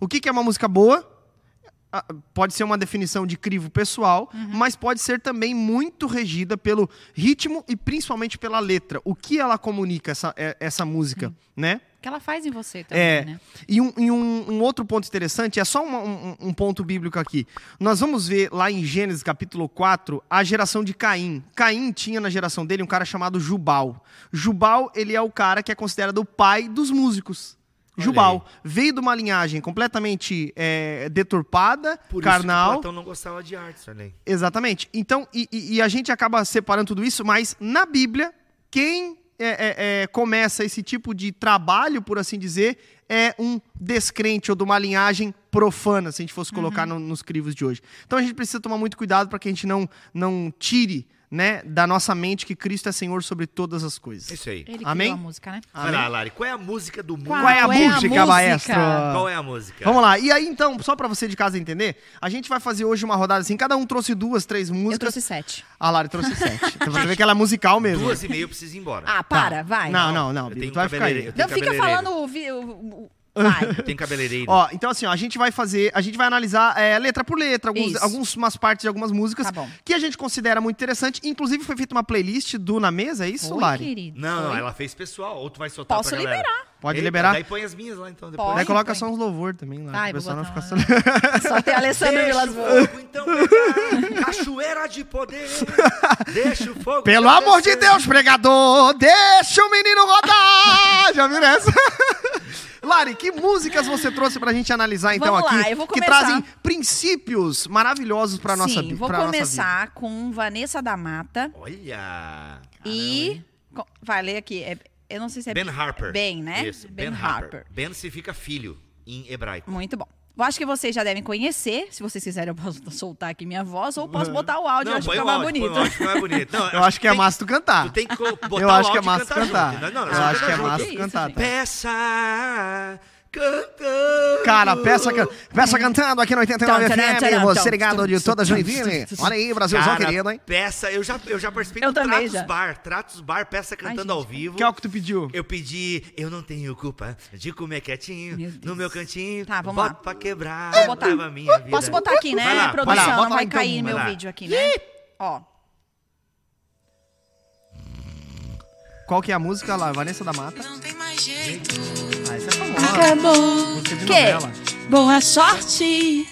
O que que é uma música boa? Pode ser uma definição de crivo pessoal, mas pode ser também muito regida pelo ritmo e principalmente pela letra. O que ela comunica, essa, é- essa música, né? O que ela faz em você também, É. né? E, um, e um- um outro ponto interessante, é só uma- um, um ponto bíblico aqui. Nós vamos ver lá em Gênesis capítulo 4 a geração de Caim. Caim tinha na geração dele um cara chamado Jubal. Jubal, ele é o cara que é considerado o pai dos músicos. Jubal veio de uma linhagem completamente é, deturpada, Por carnal. isso que Platão não gostava de artes, olha aí. Exatamente. Então, e, e- a gente acaba separando tudo isso, mas na Bíblia, quem é, é, é, começa esse tipo de trabalho, por assim dizer, é um descrente ou de uma linhagem profana, se a gente fosse colocar no- nos crivos de hoje. Então a gente precisa tomar muito cuidado para que a gente não, não tire né, da nossa mente que Cristo é Senhor sobre todas as coisas. Isso aí. Ele Amém? criou a música, né? Vai lá, Lari, qual é a música do mundo? Qual Qual é a Qual é a música, música? maestro? Qual é a música? Vamos lá. E aí, então, só pra você de casa entender, a gente vai fazer hoje uma rodada assim. Cada um trouxe duas, três Eu músicas. trouxe sete. A Lari trouxe sete. Então você vê que ela é musical mesmo. Duas e meia eu preciso ir embora. Ah, para, vai. Não, não, não. Eu tu vai ficar aí. Eu Não fica falando o- o- Vai. Tenho cabeleireiro. Ó, então assim, ó, a gente vai fazer, a gente vai analisar é, letra por letra, alguns, Isso. algumas partes de algumas músicas Tá que a gente considera muito interessante. Inclusive foi feita uma playlist do Na Mesa, é isso, Oi, Lari? querido. Não, não, Oi. ela fez pessoal. Ou tu vai soltar Posso pra galera? Pode Eita, liberar. Daí põe as minhas lá, então. Depois. Pode. Daí coloca põe. só uns louvor também lá, Ai, pessoal não só... Só tem Alessandro Deixa Vilas o Boas. fogo, então, pegar. Cachoeira de poder. Deixa o fogo. Pelo amor de. Deus, pregador, deixa o menino rodar! Já viram essa? Lari, que músicas você trouxe pra gente analisar então Vamos aqui? lá, eu vou que começar. trazem princípios maravilhosos pra nossa Sim, vou pra nossa vida. começar com Vanessa da Mata Olha. e... Vai ler aqui. é- eu não sei se é... Ben Harper. Ben, né? Isso, Ben, Harper. Ben significa filho em hebraico. Muito bom. Eu acho que vocês já devem conhecer. Se vocês quiserem, eu posso soltar aqui minha voz ou posso botar o áudio. eu acho que fica mais áudio, bonito. põe o áudio, fica mais bonito. Não, Eu acho que é tem- massa tu cantar. Tu tem que botar Eu o acho que é massa tu cantar. cantar. Não, não, Eu acho que é massa cantar. tá? Peça cantando. Cara, peça, peça cantando aqui no 89 Tum, tum, FM. Você ligado de toda Joinville. Olha aí, Brasilzão Cara, querido, hein? peça, eu já, eu já participei Eu do também Tratos já. Bar. Tratos Bar, peça cantando gente. ao vivo. Que é o que tu pediu? Eu pedi, eu não tenho culpa de comer quietinho Meu no meu cantinho. Tá, vamos Bota lá. pra quebrar. Vou botar. minha vida. Posso botar aqui, né, Vai lá, produção? vai lá, não lá, vai então. cair Vai meu lá. vídeo aqui, né? Ó. Qual que é a música lá? Vanessa da Mata. Não tem mais jeito. Ah, essa é famosa. Acabou. De Que? Boa sorte.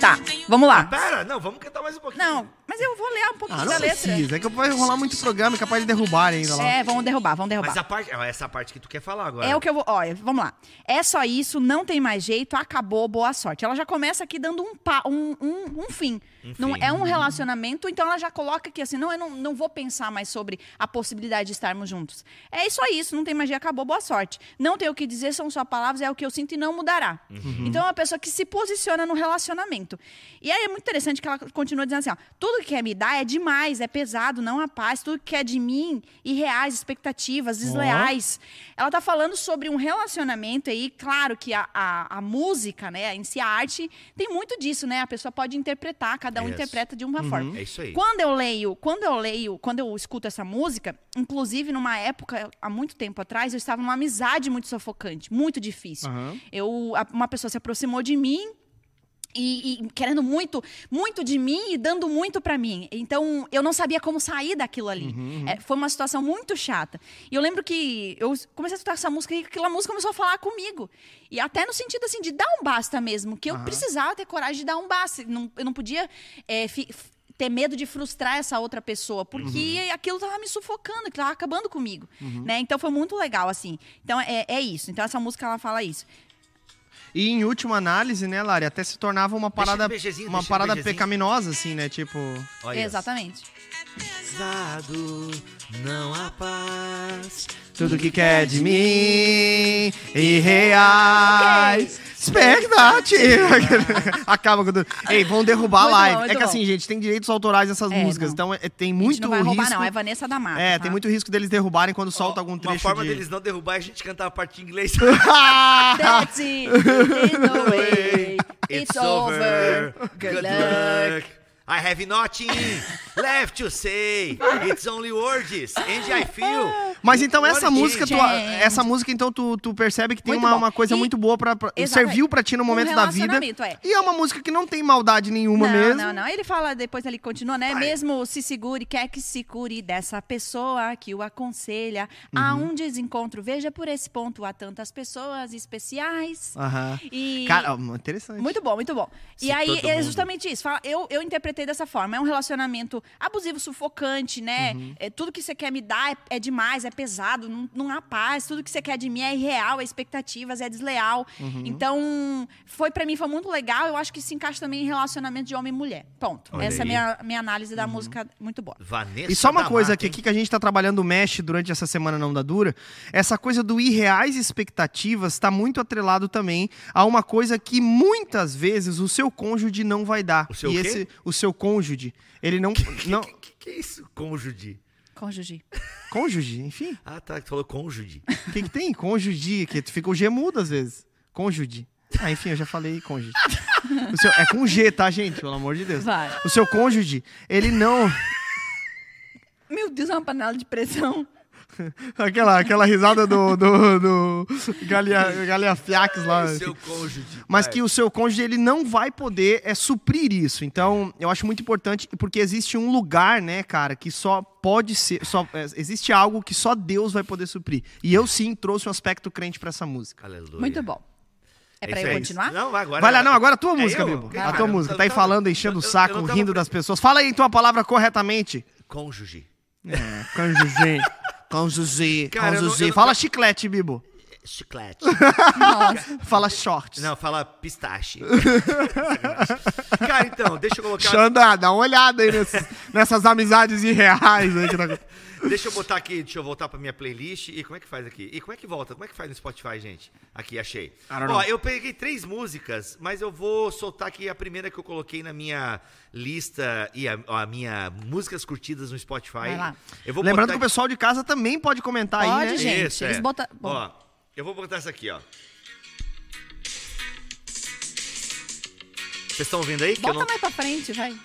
Tá, vamos lá. Pera, não, vamos cantar mais um pouquinho. Não, mas eu vou ler um pouquinho Ah, da letra. precisa. É que vai rolar muito programa, é capaz de derrubarem ainda lá. É, vamos derrubar, vamos derrubar. Mas a parte, essa parte que tu quer falar agora. É o que eu vou. Olha, vamos lá. É só isso, não tem mais jeito, acabou, boa sorte. Ela já começa aqui dando um, pa, um, um, um fim. Um Não fim. é um relacionamento, então ela já coloca aqui assim: não, eu não, não vou pensar mais sobre a possibilidade de estarmos juntos. É só isso, não tem mais jeito, acabou, boa sorte. Não tem o que dizer, são só palavras, é o que eu sinto e não mudará. Uhum. Então é uma pessoa que se posiciona no relacionamento. E aí é muito interessante que ela continua dizendo assim: ó, tudo que quer me dar é demais, é pesado, não há paz, tudo que é de mim, irreais, expectativas, desleais. Ela tá falando sobre um relacionamento aí, claro que a, a, a música, né, em si a arte, tem muito disso, né? A pessoa pode interpretar, cada um Isso. interpreta de uma forma. É isso aí. Quando eu leio, quando eu leio, quando eu escuto essa música, inclusive numa época, há muito tempo atrás, eu estava numa amizade muito sufocante, muito difícil. Aham. Eu, uma pessoa se aproximou de mim e, e querendo muito, muito de mim e dando muito pra mim. Então, eu não sabia como sair daquilo ali. É, foi uma situação muito chata. E eu lembro que eu comecei a escutar essa música e aquela música começou a falar comigo. E até no sentido, assim, de dar um basta mesmo. Que eu Aham. precisava ter coragem de dar um basta. Não- eu não podia é, fi- ter medo de frustrar essa outra pessoa. Porque aquilo tava me sufocando, aquilo tava acabando comigo. Né? Então, foi muito legal, assim. Então, é, é isso. Então, essa música, ela fala isso. E em última análise, né, Lari, até se tornava uma parada, um beijezinho, uma um parada pecaminosa, assim, né? Tipo, Olha. Exatamente. Pesado, não há paz. tudo que quer de mim, irreais, expectativa. Acaba com tudo. Ei, vão derrubar a Muito live. bom, é que bom. assim, gente, tem direitos autorais nessas É, músicas, não. então é- tem a muito não vai roubar, risco. não. É Vanessa da Mata. É, tá? tem muito risco deles derrubarem quando solta algum Uma trecho forma de... deles não derrubar é a gente cantar a parte em inglês. That's it. It's no way. It's over. Good luck. I have nothing left to say. It's only words. And I feel. Mas então essa música, tu, essa música então tu, tu percebe que tem uma, uma coisa E- muito boa Exatamente. serviu pra ti no Um momento da vida. é. E é uma música que não tem maldade nenhuma não, mesmo. não, não. Ele fala, depois ele continua, né? Vai. Mesmo se segure, quer que se cure dessa pessoa que o aconselha. Há Uhum. um desencontro. Veja por esse ponto, há tantas pessoas especiais. Aham. E... Cara, interessante. Muito bom, muito bom. Se e aí é justamente isso. Fala- Eu, eu interpretei dessa forma. É um relacionamento abusivo, sufocante, né? Uhum. É, tudo que você quer me dar é, é demais, é pesado, não, não há paz. Tudo que você quer de mim é irreal, é expectativas, é desleal. Uhum. Então, foi para mim foi muito legal. Eu acho que se encaixa também em relacionamento de homem e mulher. Ponto. Olha Essa é a aí. minha, minha análise da música, muito boa. Vanessa E só uma coisa Mata, hein? aqui que a gente tá trabalhando o Mesh durante essa semana não da dura, essa coisa do irreais expectativas está muito atrelado também a uma coisa que muitas vezes o seu cônjuge não vai dar. O seu e quê? esse o seu seu cônjuge, ele não. não Que, que, que é isso, cônjuge? Cônjuge. cônjuge, enfim. Ah, tá, que falou cônjuge. O que, que tem? Cônjuge, que fica o G mudo às vezes. Cônjuge. Ah, enfim, eu já falei cônjuge. O seu- é com G, tá, gente? Pelo amor de Deus. Vai. O seu cônjuge, ele não. Meu Deus, é uma panela de pressão. Aquela, aquela risada do, do, do Galia, Galiafiax lá. O seu cônjuge. Mas que o seu cônjuge ele não vai poder é, suprir isso. Então, eu acho muito importante, porque existe um lugar, né, cara, que só pode ser. Só, é, existe algo que só Deus vai poder suprir. E eu sim trouxe um aspecto crente pra essa música. Aleluia. Muito bom. É pra isso eu continuar? Não, agora. Vai lá, não, agora a tua É música, eu? Bibo. Cara, a tua eu- música. eu Tá aí falando, enchendo o eu- eu- saco, eu tava rindo das pessoas. Fala aí então a palavra corretamente. Cônjuge. É, cônjuge. Cônjuge. Cara, eu não- cônjuge. eu não Fala chiclete, Bibo. Chiclete. Nossa. Fala shorts. Não, fala pistache. Cara, então, deixa eu colocar. Xanda, dá uma olhada aí nesses- nessas amizades irreais aí que tá... Deixa eu botar aqui, deixa eu voltar pra minha playlist. E como é que faz aqui? E como é que volta? Como é que faz no Spotify, gente? Aqui, achei. Ó, know. eu peguei três músicas, mas eu vou soltar aqui a primeira que eu coloquei na minha lista e a, a minha músicas curtidas no Spotify. Vai lá. Eu vou Lembrando que botar o pessoal de casa também pode comentar aí, Pode, né? gente. eles botam- bom. Ó, eu vou botar essa aqui, ó. Vocês estão ouvindo aí? Que eu Bota não- mais pra frente, vai.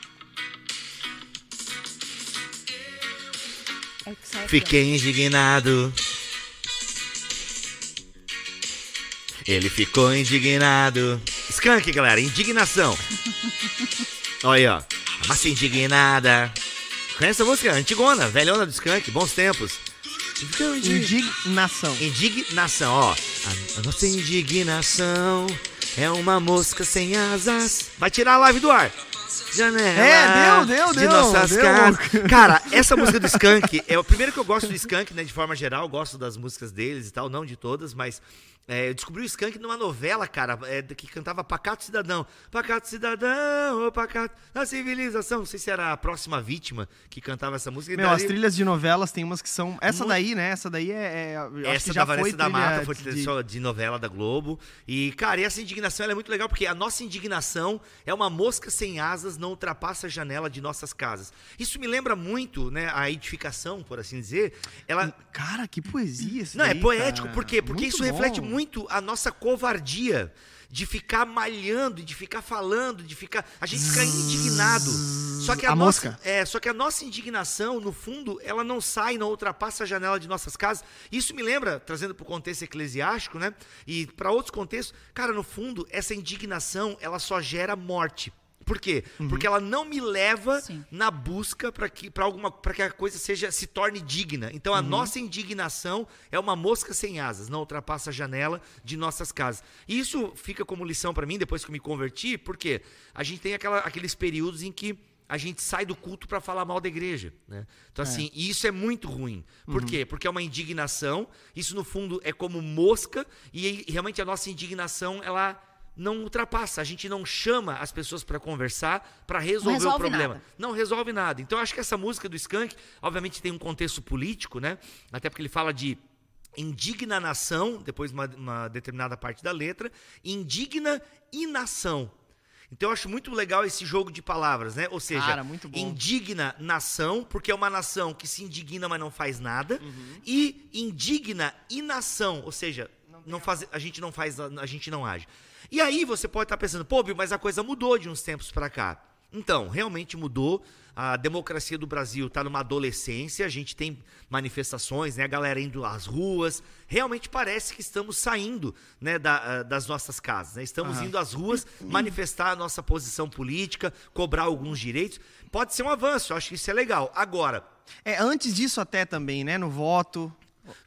Fiquei indignado. Ele ficou indignado. Skank, galera, indignação. Olha aí, ó. A massa indignada. Conhece essa música? Antigona, velhona do Skank, bons tempos. Indignação. Indignação, ó. A nossa indignação é uma mosca sem asas. Vai tirar a live do ar. Janela É, deu, deu, de deu, nossas deu. casas. Cara, essa música do Skank é o primeiro que eu gosto do Skank, né? De forma geral, gosto das músicas deles e tal, não de todas, mas é, eu descobri o Skank numa novela, cara, é, que cantava Pacato Cidadão. Pacato Cidadão, ô Pacato da civilização. Não sei se era a próxima vítima que cantava essa música. Meu, as daí- trilhas de novelas tem umas que são. Essa Muito- daí, né? Essa daí é. é Essa da Vanessa da Mata foi de- de novela da Globo. E, cara, e essa indignação ela é muito legal porque a nossa indignação é uma mosca sem asas, não ultrapassa a janela de nossas casas. Isso me lembra muito, né, a edificação, por assim dizer. Ela. Cara, que poesia isso Não, é daí, poético, cara. por quê? Porque Muito isso reflete bom. Muito a nossa covardia de ficar malhando, de ficar falando, de ficar. A gente fica indignado. Só que a, A nossa, mosca. é, só que a nossa indignação, no fundo, ela não sai, não ultrapassa a janela de nossas casas. Isso me lembra, trazendo para o contexto eclesiástico, né? E para outros contextos, cara, no fundo, essa indignação, ela só gera morte. Por quê? Uhum. Porque ela não me leva Sim. na busca para que para alguma para que a coisa seja se torne digna. Então a Uhum. nossa indignação é uma mosca sem asas, não ultrapassa a janela de nossas casas. E isso fica como lição para mim depois que eu me converti, porque a gente tem aquela, aqueles períodos em que a gente sai do culto para falar mal da igreja, né? Então assim, e isso é muito ruim. Por Uhum. quê? Porque é uma indignação, isso no fundo é como mosca e realmente a nossa indignação ela não ultrapassa, a gente não chama as pessoas para conversar, para resolver o problema. nada. Não resolve nada. Então eu acho que essa música do Skank, obviamente tem um contexto político, né? Até porque ele fala de indigna nação, depois uma, uma determinada parte da letra, indigna inação. Então eu acho muito legal esse jogo de palavras, né? Ou seja, Cara, indigna nação, porque é uma nação que se indigna, mas não faz nada, Uhum. e indigna inação, ou seja, não faz, a gente não faz, a gente não age. E aí você pode estar pensando, pô, Bill, mas a coisa mudou de uns tempos para cá. Então, realmente mudou. A democracia do Brasil está numa adolescência, a gente tem manifestações, né, a galera indo às ruas. Realmente parece que estamos saindo né, da- ah, das nossas casas. né? Estamos indo às ruas manifestar a nossa posição política, cobrar alguns direitos. Pode ser um avanço, eu acho que isso é legal. Agora, É, antes disso até também, né? No voto.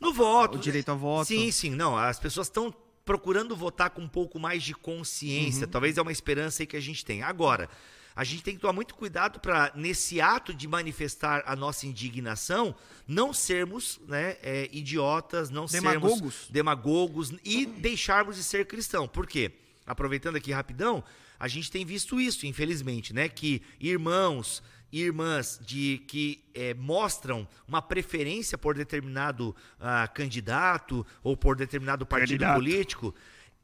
no voto. O direito ao voto. Sim, sim, não. As pessoas estão procurando votar com um pouco mais de consciência. Uhum. Talvez é uma esperança aí que a gente tem. Agora, a gente tem que tomar muito cuidado para, nesse ato de manifestar a nossa indignação, não sermos né, é, idiotas, não Demagogos. sermos demagogos e deixarmos de ser cristão. Por quê? Aproveitando aqui rapidão, a gente tem visto isso, infelizmente, né? Que irmãos e irmãs de que eh, mostram uma preferência por determinado ah, candidato ou por determinado partido Candidato. político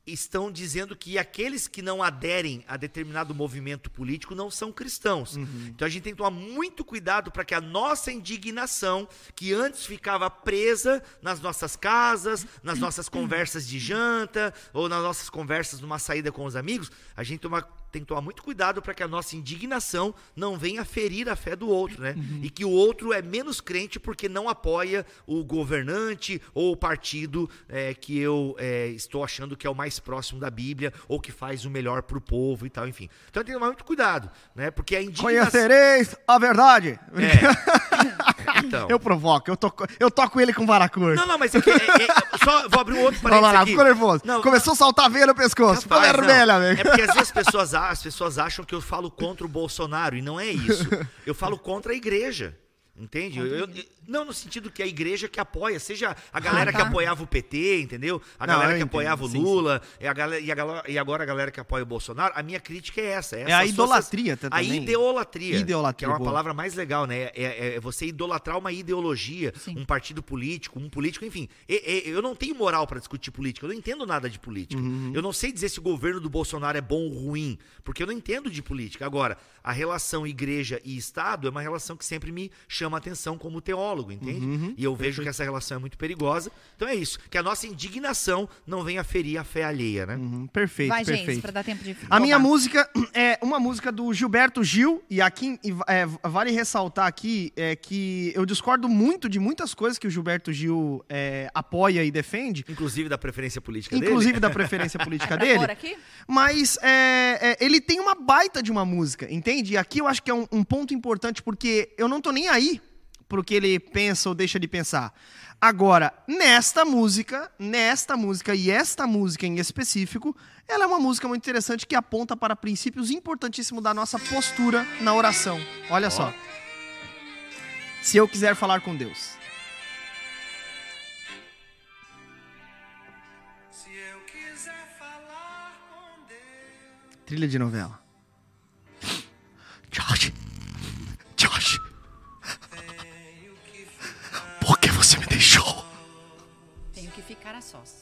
estão dizendo que aqueles que não aderem a determinado movimento político não são cristãos. Então a gente tem que tomar muito cuidado para que a nossa indignação, que antes ficava presa nas nossas casas, nas nossas conversas de janta ou nas nossas conversas numa saída com os amigos, a gente toma- tem que tomar muito cuidado para que a nossa indignação não venha ferir a fé do outro, né? E que o outro é menos crente porque não apoia o governante ou o partido é, que eu é, estou achando que é o mais próximo da Bíblia ou que faz o melhor para o povo e tal, enfim. Então tem que tomar muito cuidado, né? Porque a indignação... Conhecereis a verdade. É. Então... Eu provoco, eu toco, eu toco ele com varacur. Não, não, mas é que- é- é- só vou abrir um outro lá, parênteses lá, aqui. ficou nervoso. Não, Começou a saltar a veia no pescoço. Ficou vermelha, amigo. É porque às vezes as pessoas, as pessoas acham que eu falo contra o Bolsonaro, e não é isso. Eu falo contra a igreja. Entende? Eu- eu- não no sentido que a igreja que apoia, seja a galera tá. que apoiava o PT, entendeu? A Não, galera que entendo, apoiava o sim, Lula, E, a galera, e, a galera- e agora a galera que apoia o Bolsonaro. A minha crítica é essa. É a idolatria suas- também. A ideolatria. Ideolatria, Que é uma boa. palavra mais legal, né? É, é- é você idolatrar uma ideologia, Sim. um partido político, um político, enfim. Eu não tenho moral para discutir política, eu não entendo nada de política. Uhum. Eu não sei dizer se o governo do Bolsonaro é bom ou ruim, porque eu não entendo de política. Agora, a relação igreja e Estado é uma relação que sempre me chama a atenção como teólogo, entende? Uhum. E eu vejo que essa relação é muito perigosa. Então é isso, que a nossa indignação não venha ferir a fé alheia, né? Uhum, perfeito, Vai, gente, perfeito. pra dar tempo de. A minha música é uma música do Gilberto Gil, e aqui é, vale ressaltar aqui é, que eu discordo muito de muitas coisas que o Gilberto Gil é, apoia e defende, Inclusive da preferência política inclusive dele. da preferência política dele. aqui? Mas é, é, ele tem uma baita de uma música, entende? E aqui eu acho que é um, um ponto importante, porque eu não tô nem aí pro que ele pensa ou deixa de pensar. Agora, nesta música, nesta música e esta música em específico, ela é uma música muito interessante que aponta para princípios importantíssimos da nossa postura na oração. Olha só. Se eu quiser falar com Deus. Se eu quiser falar com Deus. Trilha de novela. Josh. Josh. Sós.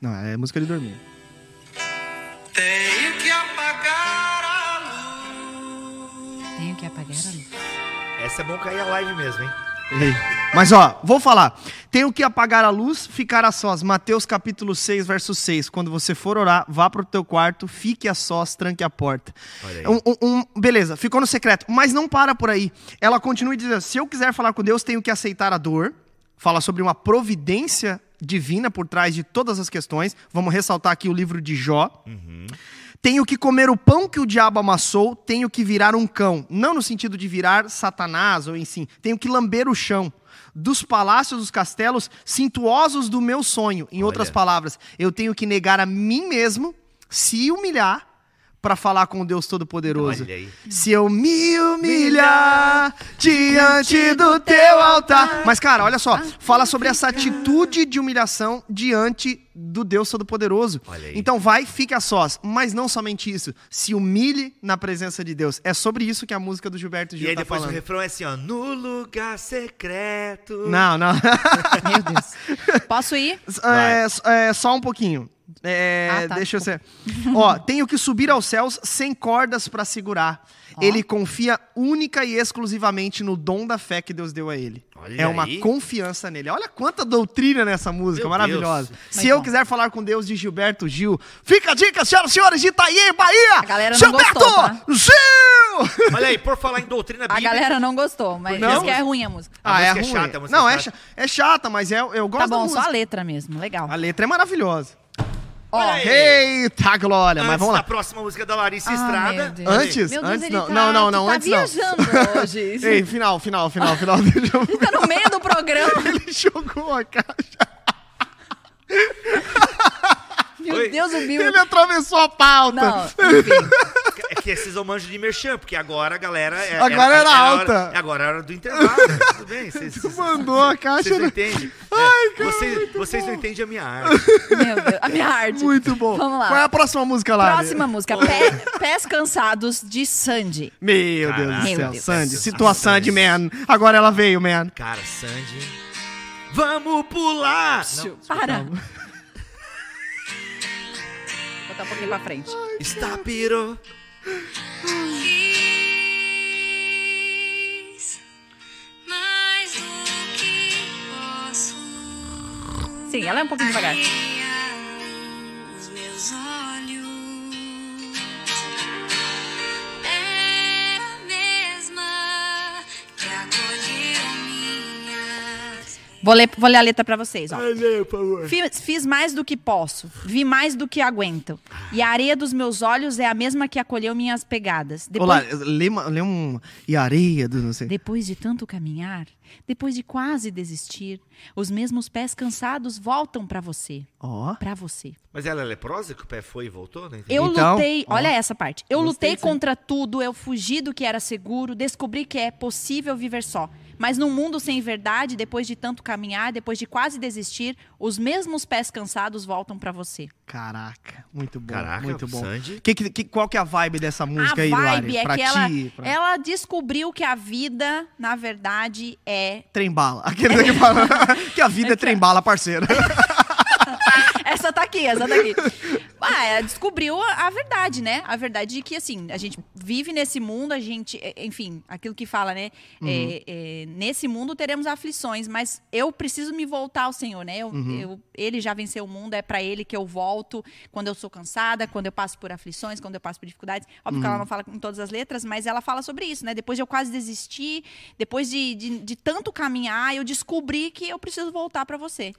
Não, é música de dormir. Tenho que apagar a luz. Tenho que apagar a luz. Essa é bom cair a live mesmo, hein? Mas ó, vou falar. Tenho que apagar a luz, ficar a sós. Mateus capítulo 6, verso 6. Quando você for orar, vá pro teu quarto, fique a sós, tranque a porta. Um- um- um- beleza, ficou no secreto. Mas não para por aí. Ela continua dizendo: se eu quiser falar com Deus, tenho que aceitar a dor. Fala sobre uma providência divina por trás de todas as questões. Vamos ressaltar aqui o livro de Jó. Tenho que comer o pão que o diabo amassou, tenho que virar um cão. Não no sentido de virar Satanás ou em si. Tenho que lamber o chão. Dos palácios, dos castelos, cintuosos do meu sonho. Em outras Olha. palavras, eu tenho que negar a mim mesmo, se humilhar, para falar com o Deus Todo-Poderoso. Se eu me humilhar diante do teu altar. Mas, cara, olha só. Fala sobre essa atitude de humilhação diante do Deus Todo-Poderoso. Olha aí. Então vai, fica a sós. Mas não somente isso. Se humilhe na presença de Deus. É sobre isso que a música do Gilberto Gil E aí tá depois falando. o refrão é assim, ó. No lugar secreto. Não, não. Meu Deus. Posso ir? é, é, só um pouquinho. É, Ah, tá, deixa eu ser. Ó, tenho que subir aos céus sem cordas para segurar. Ele confia única e exclusivamente no dom da fé que Deus deu a ele. Olha é uma aí. confiança nele. Olha quanta doutrina nessa música, Meu maravilhosa. Deus. Se Muito eu bom. quiser falar com Deus de Gilberto Gil, fica a dica, senhoras e senhores de Itaí, Bahia! A galera não Gilberto gostou, tá? Gil! Olha aí, por falar em doutrina A bíblica. galera não gostou, mas Não? diz que é ruim a música. A ah, é música é ruim. chata, a música Não, é é, cha- é chata, mas é, eu gosto Tá bom, só a letra mesmo. Legal. A letra é maravilhosa. Olha. Eita, glória! Mas Antes vamos da lá. próxima música da Larissa Ah, Estrada. meu. Antes? meu Deus, antes não. tá, não, não, não, tá antes não. viajando hoje. Ei, final, final, final, final. Deixa eu... Tá no meio do programa. Ele jogou a caixa. Meu Oi. Deus, o Bill. Ele atravessou a pauta. Não, enfim. É que esses são manjos de merchan, porque agora a galera. É, Agora era a alta. hora- agora é a hora do intervalo. né? Tudo bem, vocês. Tu vocês- mandou a caixa. Vocês não entendem. Ai, É, cara, vocês, muito vocês bom. não entendem a minha arte. Meu Deus. A minha arte. Muito bom. Vamos lá. Qual é a próxima música lá? Próxima música. Pé- Pés Cansados, de Sandy. Meu Deus do Caraca. céu. Meu Deus. Sandy, situa a Sandy, man. Agora ela veio, man. Cara, Sandy. Vamos pular! Não, Para. botar um pouquinho pra frente. Está piro. Sim, ela é um pouquinho devagar. Vou ler, vou ler a letra pra vocês, ó. Por favor. Fiz, fiz mais do que posso, vi mais do que aguento. E a areia dos meus olhos é a mesma que acolheu minhas pegadas. Depois, Olá, lê, lê um. E areia do não sei. depois de tanto caminhar, depois de quase desistir, os mesmos pés cansados voltam pra você. Ó. Pra você. Mas ela é leprosa que o pé foi e voltou? Entendi. Eu Então, lutei, ó. olha essa parte. Eu Gostei lutei contra tudo, eu fugi do que era seguro, descobri que é possível viver só. Mas num mundo sem verdade, depois de tanto caminhar, depois de quase desistir, os mesmos pés cansados voltam pra você. Caraca, muito bom. Caraca, muito bom. Sandy. Que, que, qual que é a vibe dessa música a aí, vibe Lari? é pra que ela, ti, pra... ela descobriu que a vida, na verdade, é. Trem-bala. Aquele que fala que a vida é trem-bala, parceiro. Essa tá aqui, essa tá aqui. Ah, ela descobriu a verdade, né? A verdade de que, assim, a gente vive nesse mundo, a gente, é, enfim, aquilo que fala, né? Uhum. É, é, nesse mundo teremos aflições, mas eu preciso me voltar ao Senhor, né? Eu, Uhum. eu- ele já venceu o mundo, é pra ele que eu volto quando eu sou cansada, quando eu passo por aflições, quando eu passo por dificuldades. Óbvio Uhum. que ela não fala em todas as letras, mas ela fala sobre isso, né? Depois de eu quase desistir, depois de, de, de tanto caminhar, eu descobri que eu preciso voltar pra você.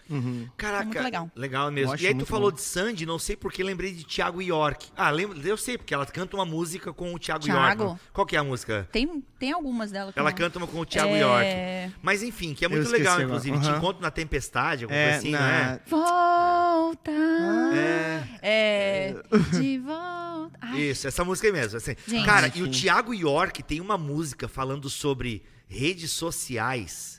Caraca, É muito legal. Legal mesmo. Acho E aí tu falou bom. de Sandy, não sei porque lembrei de Thiago York. Ah, lembro, eu sei, porque ela canta uma música com o Thiago, Thiago? York. Qual que é a música? Tem, tem algumas dela. que Ela não- canta uma com o Thiago É. York. Mas enfim, que é muito esqueci legal, inclusive. Te Aham. encontro na tempestade, alguma É, coisa assim, na- não é? Volta. É. É. De volta. Ai, Isso, essa música aí mesmo. assim. Gente. Cara, e o Thiago York tem uma música falando sobre redes sociais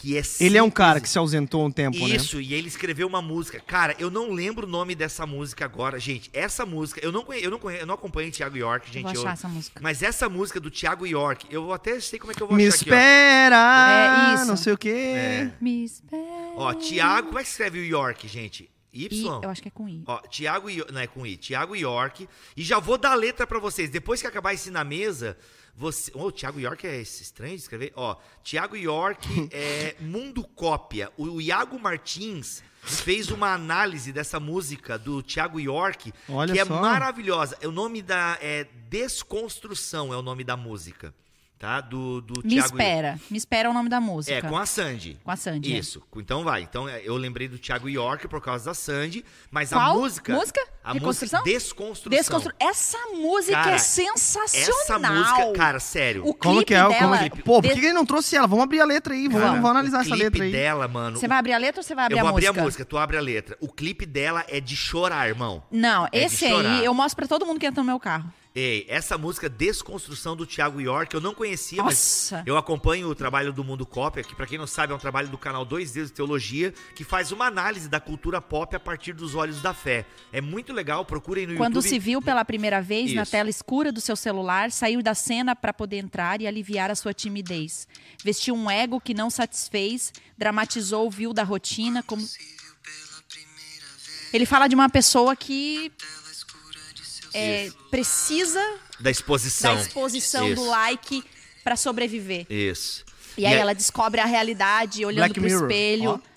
que é Ele é um simples cara que se ausentou um tempo, né? Isso, e ele escreveu uma música. Cara, eu não lembro o nome dessa música agora. Gente, essa música, eu não conheço, eu não, conheço, eu não acompanho o Thiago York, eu gente. vou eu- achar essa música. Mas essa música do Thiago York, eu até sei como é que eu vou Me achar aqui, ó. espera! É, isso. Não sei o quê. É. Me espera. Ó, Thiago, como é que escreve o York, gente? Y? I, eu acho que é com I. Ó, Thiago, não é com I, Thiago York. E já vou dar a letra pra vocês. Depois que acabar esse na mesa, você. Ô, Thiago York é estranho de escrever? Ó, Thiago York é Mundo Cópia. O, o Iago Martins fez uma análise dessa música do Thiago York, Olha que é só. maravilhosa. O nome da. É Desconstrução é o nome da música. Tá? Do, do Me Thiago espera. Me espera é o nome da música. É, com a Sandy. Com a Sandy, é. Isso. Então vai. Então é, eu lembrei do Thiago York por causa da Sandy, mas a Qual música. música? A Reconstrução? música Desconstrução. Desconstru... Essa música Cara, é sensacional. Essa música, cara, sério. O Como clipe que é? dela... Como que... Pô, por que ele não trouxe ela? Vamos abrir a letra aí. Vamos, Cara, vamos analisar o essa clipe letra aí. dela, mano. Você o- vai abrir a letra ou você vai abrir eu vou a abrir música? a música, tu abre a letra. O clipe dela é de chorar, irmão. Não, É esse aí eu mostro pra todo mundo que entra no meu carro. Ei, essa música Desconstrução do Thiago York, eu não conhecia, Nossa. mas eu acompanho o trabalho do Mundo Cópia, que pra quem não sabe é um trabalho do canal Dois Deus de Teologia, que faz uma análise da cultura pop a partir dos olhos da fé. É muito legal, procurem no Quando YouTube. se viu pela primeira vez na Isso. tela escura do seu celular, saiu da cena para poder entrar e aliviar a sua timidez. Vestiu um ego que não satisfez, dramatizou o vil da rotina como Ele fala de uma pessoa que é, precisa Da exposição. da exposição Isso. do like para sobreviver. Isso. E aí ela descobre a realidade olhando Black pro Mirror, espelho. ó.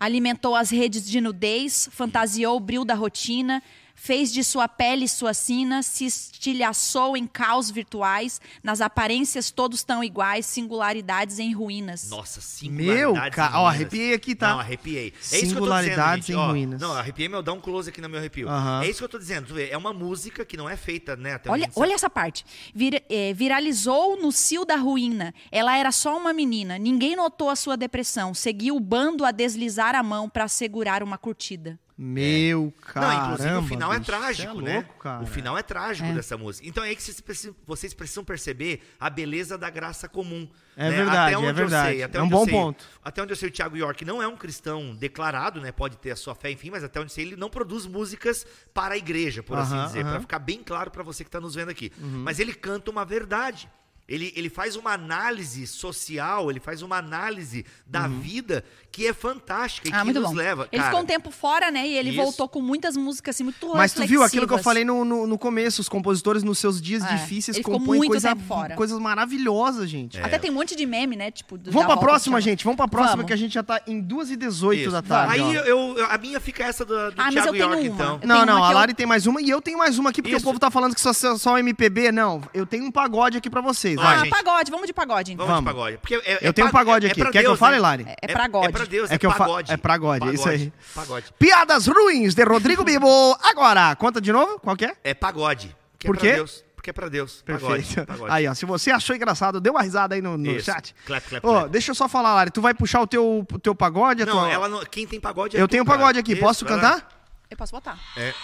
Alimentou as redes de nudez, fantasiou o bril da rotina, fez de sua pele sua sina, se estilhaçou em caos virtuais, nas aparências todos tão iguais, singularidades em ruínas. Nossa, Meu, singularidades cara, em ó, arrepiei aqui, tá? Não, arrepiei. É isso que eu tô Singularidades dizendo, gente. em Ó, ruínas. Não, arrepiei, meu, dá um close aqui no meu arrepio. Aham. É isso que eu tô dizendo. Tu vê, é uma música que não é feita, né? Olha, olha essa parte. Vira- é, viralizou no cio da ruína. Ela era só uma menina. Ninguém notou a sua depressão. Seguiu o bando a deslizar a mão para segurar uma curtida. Meu, cara. Não, inclusive o final é trágico, é né? louco. O final é trágico É. dessa música. Então é aí que vocês precisam, vocês precisam perceber a beleza da graça comum. É né? verdade, Até onde é eu verdade. sei, até É um onde bom eu sei- ponto. Até onde eu sei, o Thiago York não é um cristão declarado, né? Pode ter a sua fé, enfim, mas até onde eu sei, ele não produz músicas para a igreja, por assim Aham, dizer, aham. Uhum. para ficar bem claro para você que está nos vendo aqui. Mas ele canta uma verdade. Ele, ele faz uma análise social, ele faz uma análise da Uhum. vida que é fantástica e Ah, que muito nos bom. leva. ele cara, ficou um tempo fora, né? E ele Isso. voltou com muitas músicas assim, muito Mas tu viu aquilo que eu falei no, no, no começo? Os compositores, nos seus dias É, difíceis, ele ficou compõem muito coisa, tempo fora. coisas maravilhosas, gente. Até tem um monte de meme, né? Tipo, do- Vamos pra volta próxima, gente. Vamos pra próxima, Vamos. que a gente já tá em 2 e 18 Isso. da tarde. Aí eu, eu- a minha fica essa do, do Ah, Thiago York, uma. então. Não, não, a que eu- Lari tem mais uma e eu tenho mais uma aqui, porque Isso. o povo tá falando que só, só MPB. Não, eu tenho um pagode aqui pra vocês. Ah, vai. Ah, gente. pagode, vamos de pagode então. Vamos, de pagode. Porque é- é Eu tenho um pa- pagode é aqui. pra Quer que eu Deus, fale, né? Lari? É pra God. É pra Deus, É é, que eu fa- pagode. é pagode, isso aí. Pagode. Piadas ruins de Rodrigo Bibo. Agora, conta de novo, qual que é? É pagode. Que Por é quê? pra Deus. Porque é pra Deus. Perfeito. Pagode. pagode. Aí, ó, se você achou engraçado, dê uma risada aí no, no chat. Clap, clap, Ó, clap. deixa eu só falar, Lari, tu vai puxar o teu, teu pagode? a Não, tua- ela não, quem tem pagode é Eu tu, tenho um cara. pagode aqui, Isso, posso cantar? Eu posso botar. É.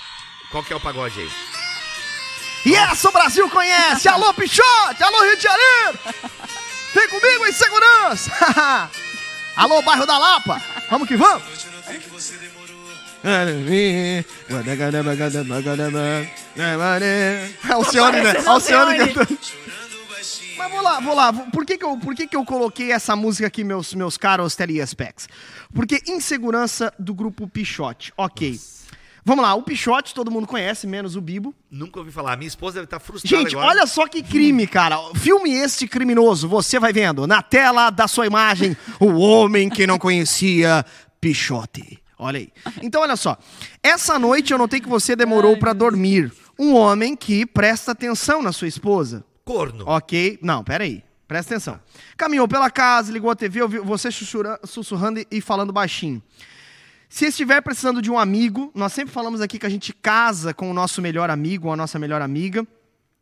Qual que é o pagode aí? E essa o Brasil conhece! Alô, Pichote! Alô, Rio de Janeiro! Vem comigo em segurança! Alô, bairro da Lapa! Vamos que vamos! Você demorou. Alcione, né? Parece Alcione Alcione. cantando. Mas vou lá, vou lá. Por que, que, eu, por que, que eu coloquei essa música aqui, meus, meus caros Telespecs? Porque insegurança do grupo Pichote. Ok. Vamos lá, o Pichote todo mundo conhece, menos o Bibo. Nunca ouvi falar. Minha esposa deve estar frustrada Gente, agora. olha só que crime, cara. Filme este criminoso. Você vai vendo na tela da sua imagem o homem que não conhecia Pichote. Olha aí. Então, olha só. Essa noite eu notei que você demorou pra dormir. Um homem que presta atenção na sua esposa. Corno. Ok. Não, peraí. Presta atenção. Caminhou pela casa, ligou a TV, ouviu você sussurra- sussurrando e falando baixinho. Se estiver precisando de um amigo, nós sempre falamos aqui que a gente casa com o nosso melhor amigo ou a nossa melhor amiga.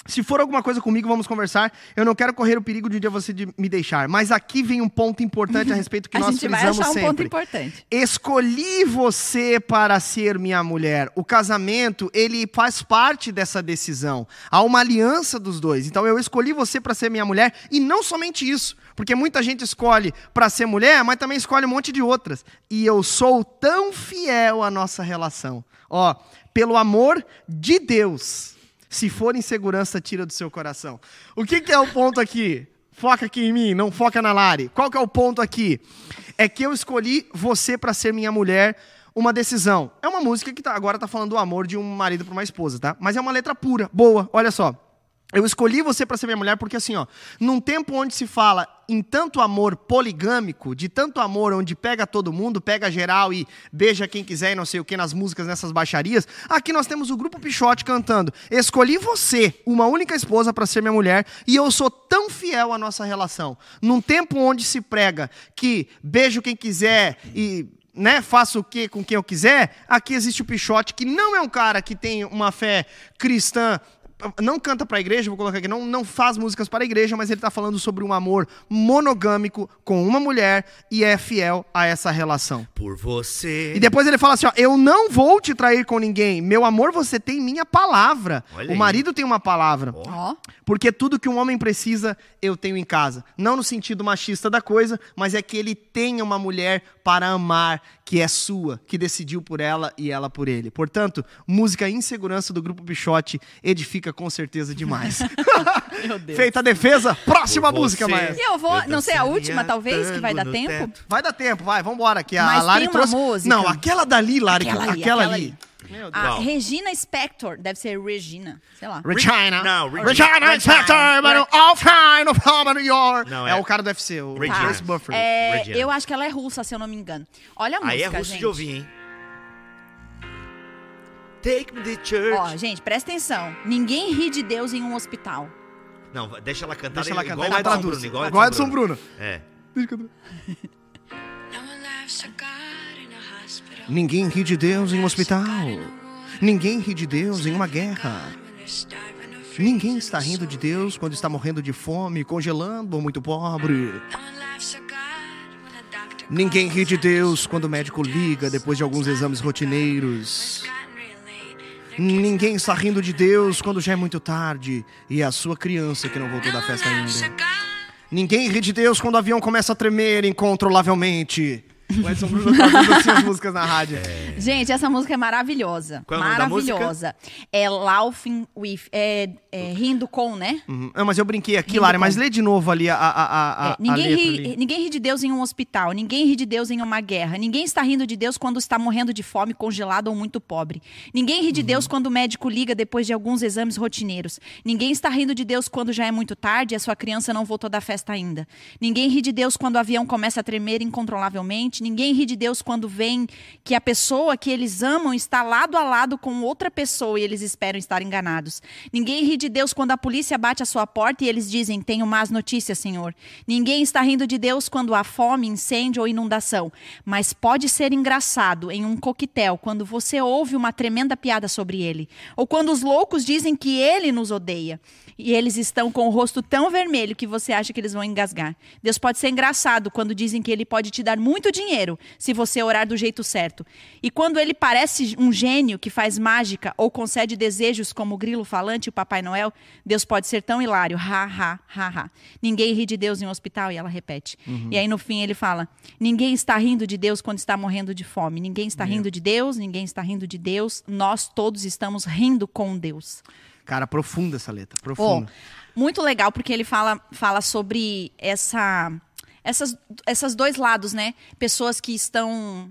Se for alguma coisa comigo, vamos conversar. Eu não quero correr o perigo de um dia você de me deixar. Mas aqui vem um ponto importante a respeito que a nós gente vai achar um sempre. ponto importante. Escolhi você para ser minha mulher. O casamento, ele faz parte dessa decisão. Há uma aliança dos dois. Então eu escolhi você para ser minha mulher e não somente isso, porque muita gente escolhe para ser mulher, mas também escolhe um monte de outras. E eu sou tão fiel à nossa relação. Ó, pelo amor de Deus. Se for insegurança, tira do seu coração. O que, que é o ponto aqui? Foca aqui em mim, não foca na Lari. Qual que é o ponto aqui? É que eu escolhi você para ser minha mulher, uma decisão. É uma música que tá- agora tá falando do amor de um marido para uma esposa, tá? Mas é uma letra pura, boa. Olha só. Eu escolhi você para ser minha mulher porque assim, ó, num tempo onde se fala em tanto amor poligâmico, de tanto amor onde pega todo mundo, pega geral e beija quem quiser e não sei o que nas músicas, nessas baixarias, aqui nós temos o grupo Pichote cantando: "Escolhi você, uma única esposa para ser minha mulher, e eu sou tão fiel à nossa relação". Num tempo onde se prega que beijo quem quiser e né, faço o que com quem eu quiser, aqui existe o Pichote, que não é um cara que tem uma fé cristã, não canta pra igreja, vou colocar aqui, não, não faz músicas para a igreja, mas ele tá falando sobre um amor monogâmico com uma mulher e é fiel a essa relação. Por você. E depois ele fala assim, ó, eu não vou te trair com ninguém, meu amor, você tem minha palavra. Olha o aí. marido tem uma palavra. Ó. Porque tudo que um homem precisa, eu tenho em casa. Não no sentido machista da coisa, mas é que ele tenha uma mulher para amar, que é sua, que decidiu por ela e ela por ele. Portanto, música Insegurança do Grupo Pichote edifica com certeza demais. Meu Deus. Feita a defesa, próxima música, maestro. E eu vou, não sei, a última talvez, que vai dar tempo. teto. Vai dar tempo, vai, vambora. Que a Mas Lari tem uma trouxe. música. Não, aquela dali, Lari, Aquela aquela, ali, aquela aquela ali. ali. Meu Deus. A Qual? Regina Spector, deve ser Regina, sei lá. Regina. Não, Regina. Regina. all fine of New York. Não, é... é- o cara do UFC, o Regina. Buffer. É, Regina. eu acho que ela é russa, se eu não me engano. Olha a música, Aí é russo gente. de ouvir, hein? Take me to church. Ó, gente, presta atenção. Ninguém ri de Deus em um hospital. Não, deixa ela cantar Deixa ela igual cantar, Edson traduz. Bruno. Igual, Igual Edson Bruno. É. No one laughs at God in a hospital. Ninguém ri de Deus em um hospital. Ninguém ri de Deus em uma guerra. Ninguém está rindo de Deus quando está morrendo de fome, congelando ou muito pobre. Ninguém ri de Deus quando o médico liga depois de alguns exames rotineiros. Ninguém está rindo de Deus quando já é muito tarde e é a sua criança que não voltou da festa ainda. Ninguém ri de Deus quando o avião começa a tremer incontrolavelmente. O Edson Bruno traduz assim as músicas na rádio. Gente, essa música é maravilhosa. Qual é maravilhosa. É Laughing with. É, é rindo com, né? Uhum. Não, mas eu brinquei aqui, Rindo Lara, com. mas lê de novo ali a, a, a, a, É, ninguém, a letra ri, ali. ninguém ri de Deus em um hospital, ninguém ri de Deus em uma guerra, ninguém está rindo de Deus quando está morrendo de fome, congelado ou muito pobre. Ninguém ri de Deus Uhum. quando o médico liga depois de alguns exames rotineiros. Ninguém está rindo de Deus quando já é muito tarde e a sua criança não voltou da festa ainda. Ninguém ri de Deus quando o avião começa a tremer incontrolavelmente. Ninguém ri de Deus quando vem que a pessoa que eles amam está lado a lado com outra pessoa e eles esperam estar enganados. Ninguém ri de Deus quando a polícia bate a sua porta e eles dizem: Tenho más notícias, Senhor. Ninguém está rindo de Deus quando há fome, incêndio ou inundação. Mas pode ser engraçado em um coquetel quando você ouve uma tremenda piada sobre ele. Ou quando os loucos dizem que ele nos odeia. E eles estão com o rosto tão vermelho que você acha que eles vão engasgar. Deus pode ser engraçado quando dizem que ele pode te dar muito dinheiro se você orar do jeito certo. E quando ele parece um gênio que faz mágica ou concede desejos como o grilo falante e o Papai Noel, Deus pode ser tão hilário. Ha, ha, ha, ha. Ninguém ri de Deus em um hospital e ela repete. E aí no fim ele fala: Ninguém está rindo de Deus quando está morrendo de fome. Ninguém está rindo de Deus, ninguém está rindo de Deus. Nós todos estamos rindo com Deus. Cara, profunda essa letra, profunda. muito legal, porque ele fala, fala sobre essa, essas, essas dois lados, né? Pessoas que estão.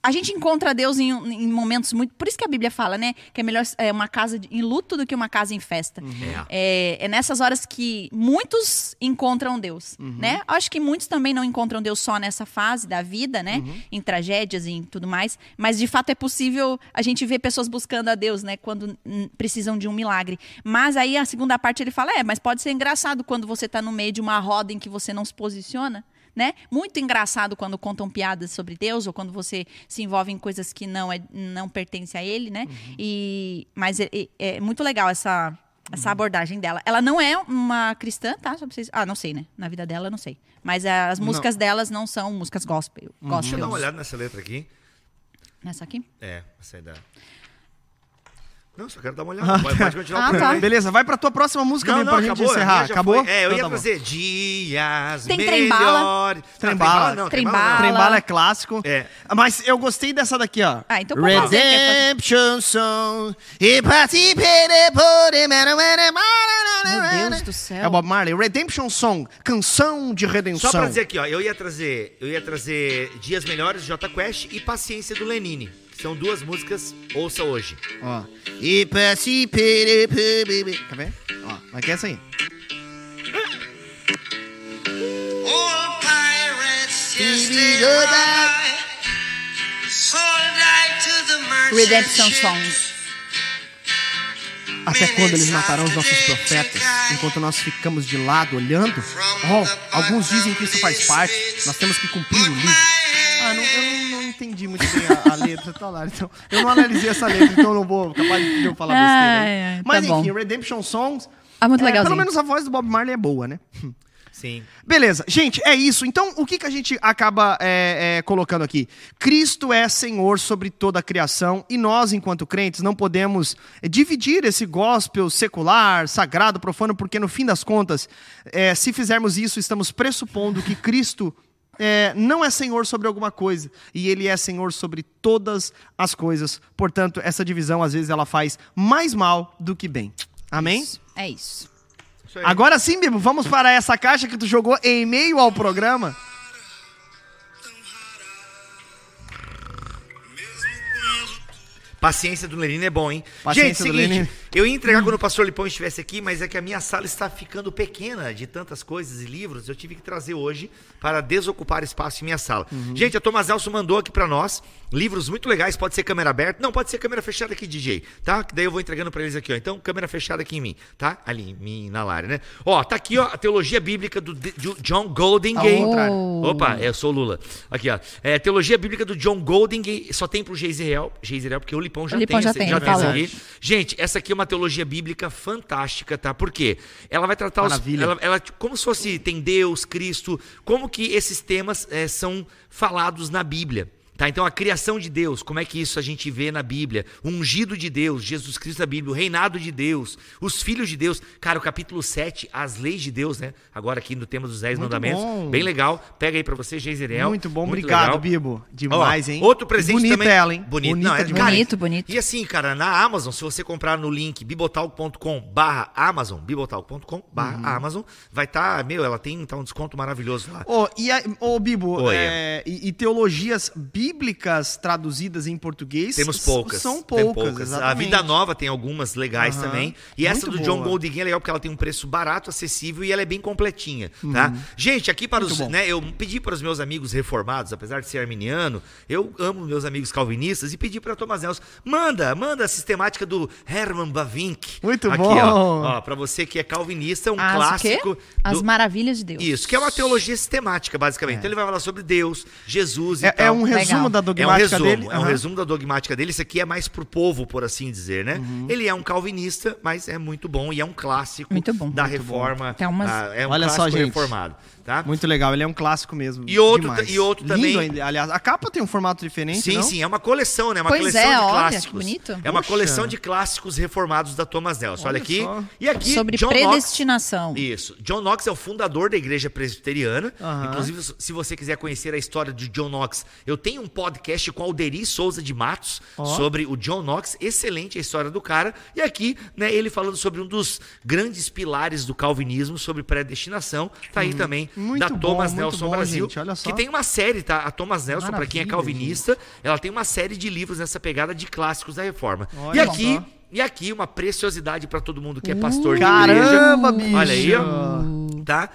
A gente encontra Deus em, em momentos muito. Por isso que a Bíblia fala, né? Que é melhor é, uma casa de- em luto do que uma casa em festa. É, é nessas horas que muitos encontram Deus, né? Acho que muitos também não encontram Deus só nessa fase da vida, né? Em tragédias e em tudo mais. Mas de fato é possível a gente ver pessoas buscando a Deus, né? Quando precisam de um milagre. Mas aí a segunda parte ele fala: é, mas pode ser engraçado quando você está no meio de uma roda em que você não se posiciona. Né? Muito engraçado quando contam piadas sobre Deus ou quando você se envolve em coisas que não é, não pertencem a Ele, né? E mas é, é- é muito legal essa essa abordagem dela. Ela não é uma cristã, tá? Só pra vocês... Ah, não sei, né? Na vida dela, não sei. Mas as músicas delas não são músicas gospel. Deixa eu gospel. dar uma olhada nessa letra aqui. Nessa aqui? É, essa aí dá. Não, só quero dar uma olhada. Pode, pode continuar Ah, tá. Beleza, vai pra tua próxima música Não, mesmo, não, pra gente acabou. minha encerrar. Acabou? foi. É, eu Então ia tá trazer dias Tem trem-bala. melhores. Trem-bala. não, Trem-bala. Trembala é clássico. É. Mas eu gostei dessa daqui, ó. Ah, então pode fazer, Redemption Song. E participere por Meu Deus do céu. É o Bob Marley. Redemption Song. Canção de redenção. Só pra dizer aqui, ó, eu ia trazer, eu ia trazer Dias Melhores Jota Quest e Paciência do Lenine, são duas músicas ouça hoje. Ó. E. Quer ver? Ó, vai que é essa aí. Redemption ships. Song. Até quando eles matarão os nossos profetas, enquanto nós ficamos de lado olhando? Oh, alguns dizem que isso faz parte, nós temos que cumprir o livro. Entendi muito bem a, a letra, tá lá. Então, eu não analisei essa letra, então eu não vou capaz de eu falar besteira. Ai, ai, Mas tá enfim, bom. Redemption Songs. Ah, muito é, legalzinho. Pelo menos a voz do Bob Marley é boa, né? Sim. Beleza, gente, é isso. Então, o que, que a gente acaba é, é, colocando aqui? Cristo é Senhor sobre toda a criação e nós, enquanto crentes, não podemos é, dividir esse gospel secular, sagrado, profano, porque no fim das contas, é, se fizermos isso, estamos pressupondo que Cristo é, não é Senhor sobre alguma coisa e Ele é Senhor sobre todas as coisas. Portanto, essa divisão, às vezes, ela faz mais mal do que bem. Amém? É isso. Isso. Agora sim, Bibo, vamos para essa caixa que tu jogou em meio ao programa. Paciência do Lenine é bom, hein? Paciência Gente, do seguinte, Lenine. Eu ia entregar quando o pastor Lipão estivesse aqui, mas é que a minha sala está ficando pequena de tantas coisas e livros. Eu tive que trazer hoje para desocupar espaço em minha sala. Uhum. Gente, a Thomas Nelson mandou aqui para nós livros muito legais. Pode ser câmera aberta. Não, pode ser câmera fechada aqui, DJ, tá? Que daí eu vou entregando para eles aqui, ó. Então, câmera fechada aqui em mim, tá? Ali, em mim, na Lara, né? Ó, tá aqui, ó, a teologia bíblica do, John Goldingay. Ao contrário. Opa, eu sou o Lula. Aqui, ó. É, teologia bíblica do John Golding, só tem pro Geiseriel, Geiseriel porque o Lipão já O Lipão tem. já tem, já tem falou. aqui. Gente, essa aqui é uma teologia bíblica fantástica, tá? Por quê? Ela vai tratar os. Maravilha. Ela, ela, como se fosse tem Deus, Cristo, como que esses temas eh, são falados na Bíblia. Tá? Então a criação de Deus, como é que isso a gente vê na Bíblia? O ungido de Deus, Jesus Cristo da Bíblia, o reinado de Deus, os filhos de Deus. Cara, o capítulo 7, as leis de Deus, né? Agora aqui no tema dos 10 Muito mandamentos. bom. Bem legal. Pega aí pra você, Geiseriel. Muito bom, obrigado, legal. Bibo. Ó, Demais, hein? Outro presente Bonita também. ela, hein? Bonito. Bonita Não, é, cara, Bonito, bonito. E assim, cara, na Amazon, se você comprar no link bibotalk.com barra Amazon, bibotalk.com barra Uhum. Amazon, vai estar, meu, ela tem tá um desconto maravilhoso lá. Ô, e a- ô, Bibo, Oi. é, e, e teologias bíblicas traduzidas em português Temos poucas. São tem poucas, A. Vida Nova tem algumas legais Aham. também. E essa Muito do John boa. Golding é legal porque ela tem um preço barato, acessível e ela é bem completinha, tá? Gente, aqui para Uhum. Muito os, bom. né, eu pedi para os meus amigos reformados, apesar de ser arminiano, eu amo meus amigos calvinistas e pedi para Thomas Nelson, manda, manda a sistemática do Herman Bavinck. Muito aqui, bom. ó, ó para você que é calvinista, é um As clássico o quê? As do- maravilhas de Deus. Isso, que é uma teologia sistemática, basicamente. Então ele vai falar sobre Deus, Jesus e É, é tal. um resumo Legal. da É um dogmática resumo, dele. é um Aham. resumo da dogmática dele. Isso aqui é mais pro povo, por assim dizer, né? Uhum. Ele é um calvinista, mas é muito bom e é um clássico Muito bom. da Muito reforma. Tem umas- ah, é um Olha só, clássico gente. reformado, tá? Muito legal, ele é um clássico mesmo. E outro demais. e outro Lindo também- ainda, aliás, a capa tem um formato diferente, Sim, não? sim, é uma coleção, né? Uma Pois coleção é, de olha, clássicos. que bonito. É uma Poxa. coleção de clássicos reformados da Thomas Nelson. Olha, Olha aqui. só. E aqui, Sobre John Knox. predestinação. Isso. John Knox é o fundador da igreja presbiteriana. Inclusive, se você quiser conhecer a história de John Knox, eu tenho um podcast com Alderi Souza de Matos Ó. sobre o John Knox. Excelente a história do cara. E aqui, né, ele falando sobre um dos grandes pilares do calvinismo, sobre predestinação. Tá aí também, Uhum. Muito da bom, Thomas Nelson bom, Brasil. gente, olha só. Que tem uma série, tá? A Thomas Nelson, para quem é calvinista, ela tem uma série de livros nessa pegada de clássicos da reforma. Olha e aqui, só. e aqui, uma preciosidade para todo mundo Uh, que é pastor de igreja. Caramba, bicho! Olha aí, ó. Tá?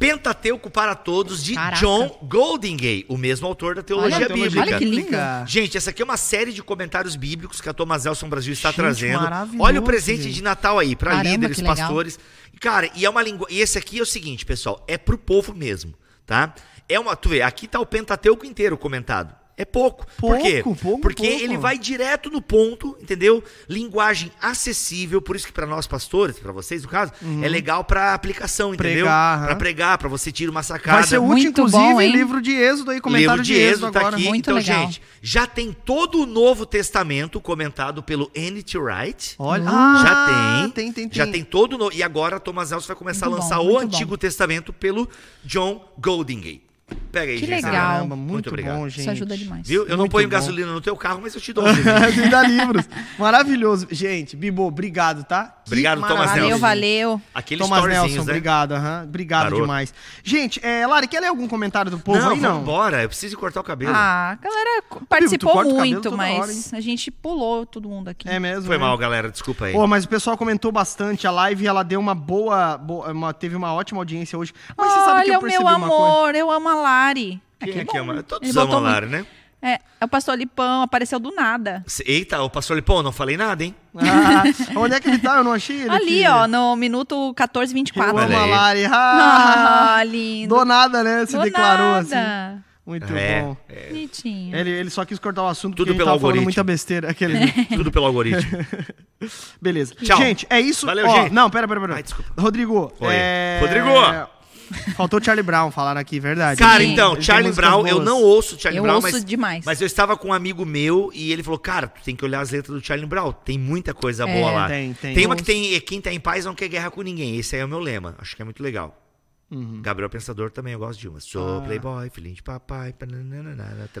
Pentateuco para Todos, de Caraca. John Goldingay, o mesmo autor da Teologia Olha, Bíblica. olha que lindo. Gente, essa aqui é uma série de comentários bíblicos que a Thomas Nelson Brasil está Gente, trazendo. Olha o presente gente. de Natal aí, para líderes, pastores. Cara, e é uma língua. E esse aqui é o seguinte, pessoal, é pro povo mesmo, tá? É uma, tu vê, aqui tá o Pentateuco inteiro comentado. É pouco. Por quê? Pouco, pouco, Porque pouco. ele vai direto no ponto, entendeu? Linguagem acessível, por isso que para nós pastores, para vocês no caso, é legal para aplicação, entendeu? Uhum. Para pregar, para você tirar uma sacada. Vai ser útil, Muito inclusive, bom, hein? livro de Êxodo aí, comentário Livro de Êxodo tá agora. aqui. Muito então, legal. gente, já tem todo o Novo Testamento comentado pelo N.T. Wright. Olha, já ah, tem, tem, tem, tem. Já tem todo o novo. E agora Thomas Nelson vai começar Muito a lançar bom, o Antigo bom. Testamento pelo John Goldingay. Pega aí, Que gente. legal. Caramba, muito, obrigado. bom, gente. Isso ajuda demais. Viu? Eu não Muito ponho bom. gasolina no teu carro, mas eu te dou um livro. Me dá livros. Maravilhoso. Gente, Bibo, obrigado, tá? Obrigado, Thomas maravilha. Valeu, Nelson. valeu. Aqueles Thomas Nelson, né? obrigado. Obrigado Garoto. demais. Gente, é, Lari, quer ler algum comentário do povo Não, aí, não? vamos embora. Eu preciso cortar o cabelo. Ah, a galera participou corta o cabelo muito, mas hora, a gente pulou todo mundo aqui. É mesmo? Foi né? mal, galera. Desculpa aí. Pô, mas o pessoal comentou bastante. A live, ela deu uma boa... boa- uma- teve uma ótima audiência hoje. Mas você sabe que Olha eu percebi meu amor, eu amo a Lari. Quem que é que bom. ama? Todos amam muito- né? É, é o pastor Lipão, apareceu do nada. Eita, o pastor Lipão, não falei nada, hein? Ah, onde é que ele tá? Eu não achei ele Ali, aqui. ó, no minuto 14, Eu 24. amo Olha a. Lari. Ah, Ah, lindo. do nada, né? Se Do declarou assim. nada. Muito É, bom. Bonitinho. Ele, ele só quis cortar o assunto Tudo porque pelo algoritmo. muita besteira. Aquele... Tudo pelo algoritmo. Beleza. Tchau. Gente, é isso. Valeu, Ó, gente. Não, pera, pera, pera. Ai, desculpa. Rodrigo. Oi. é, Rodrigo! Faltou Charlie Brown, falaram aqui, verdade. Cara, Sim. então, Ele tem Charlie Brown, eu não ouço Charlie Eu Brown, ouço mas, demais. mas eu estava com um amigo meu e ele falou, cara, tu tem que olhar as letras do Charlie Brown, tem muita coisa É. boa lá. Tem, tem. uma que tem, quem tá em paz não quer guerra com ninguém, esse aí é o meu lema, acho que é muito legal. Uhum. Gabriel Pensador também eu gosto de uma. Sou Ah. playboy, filhinho de papai,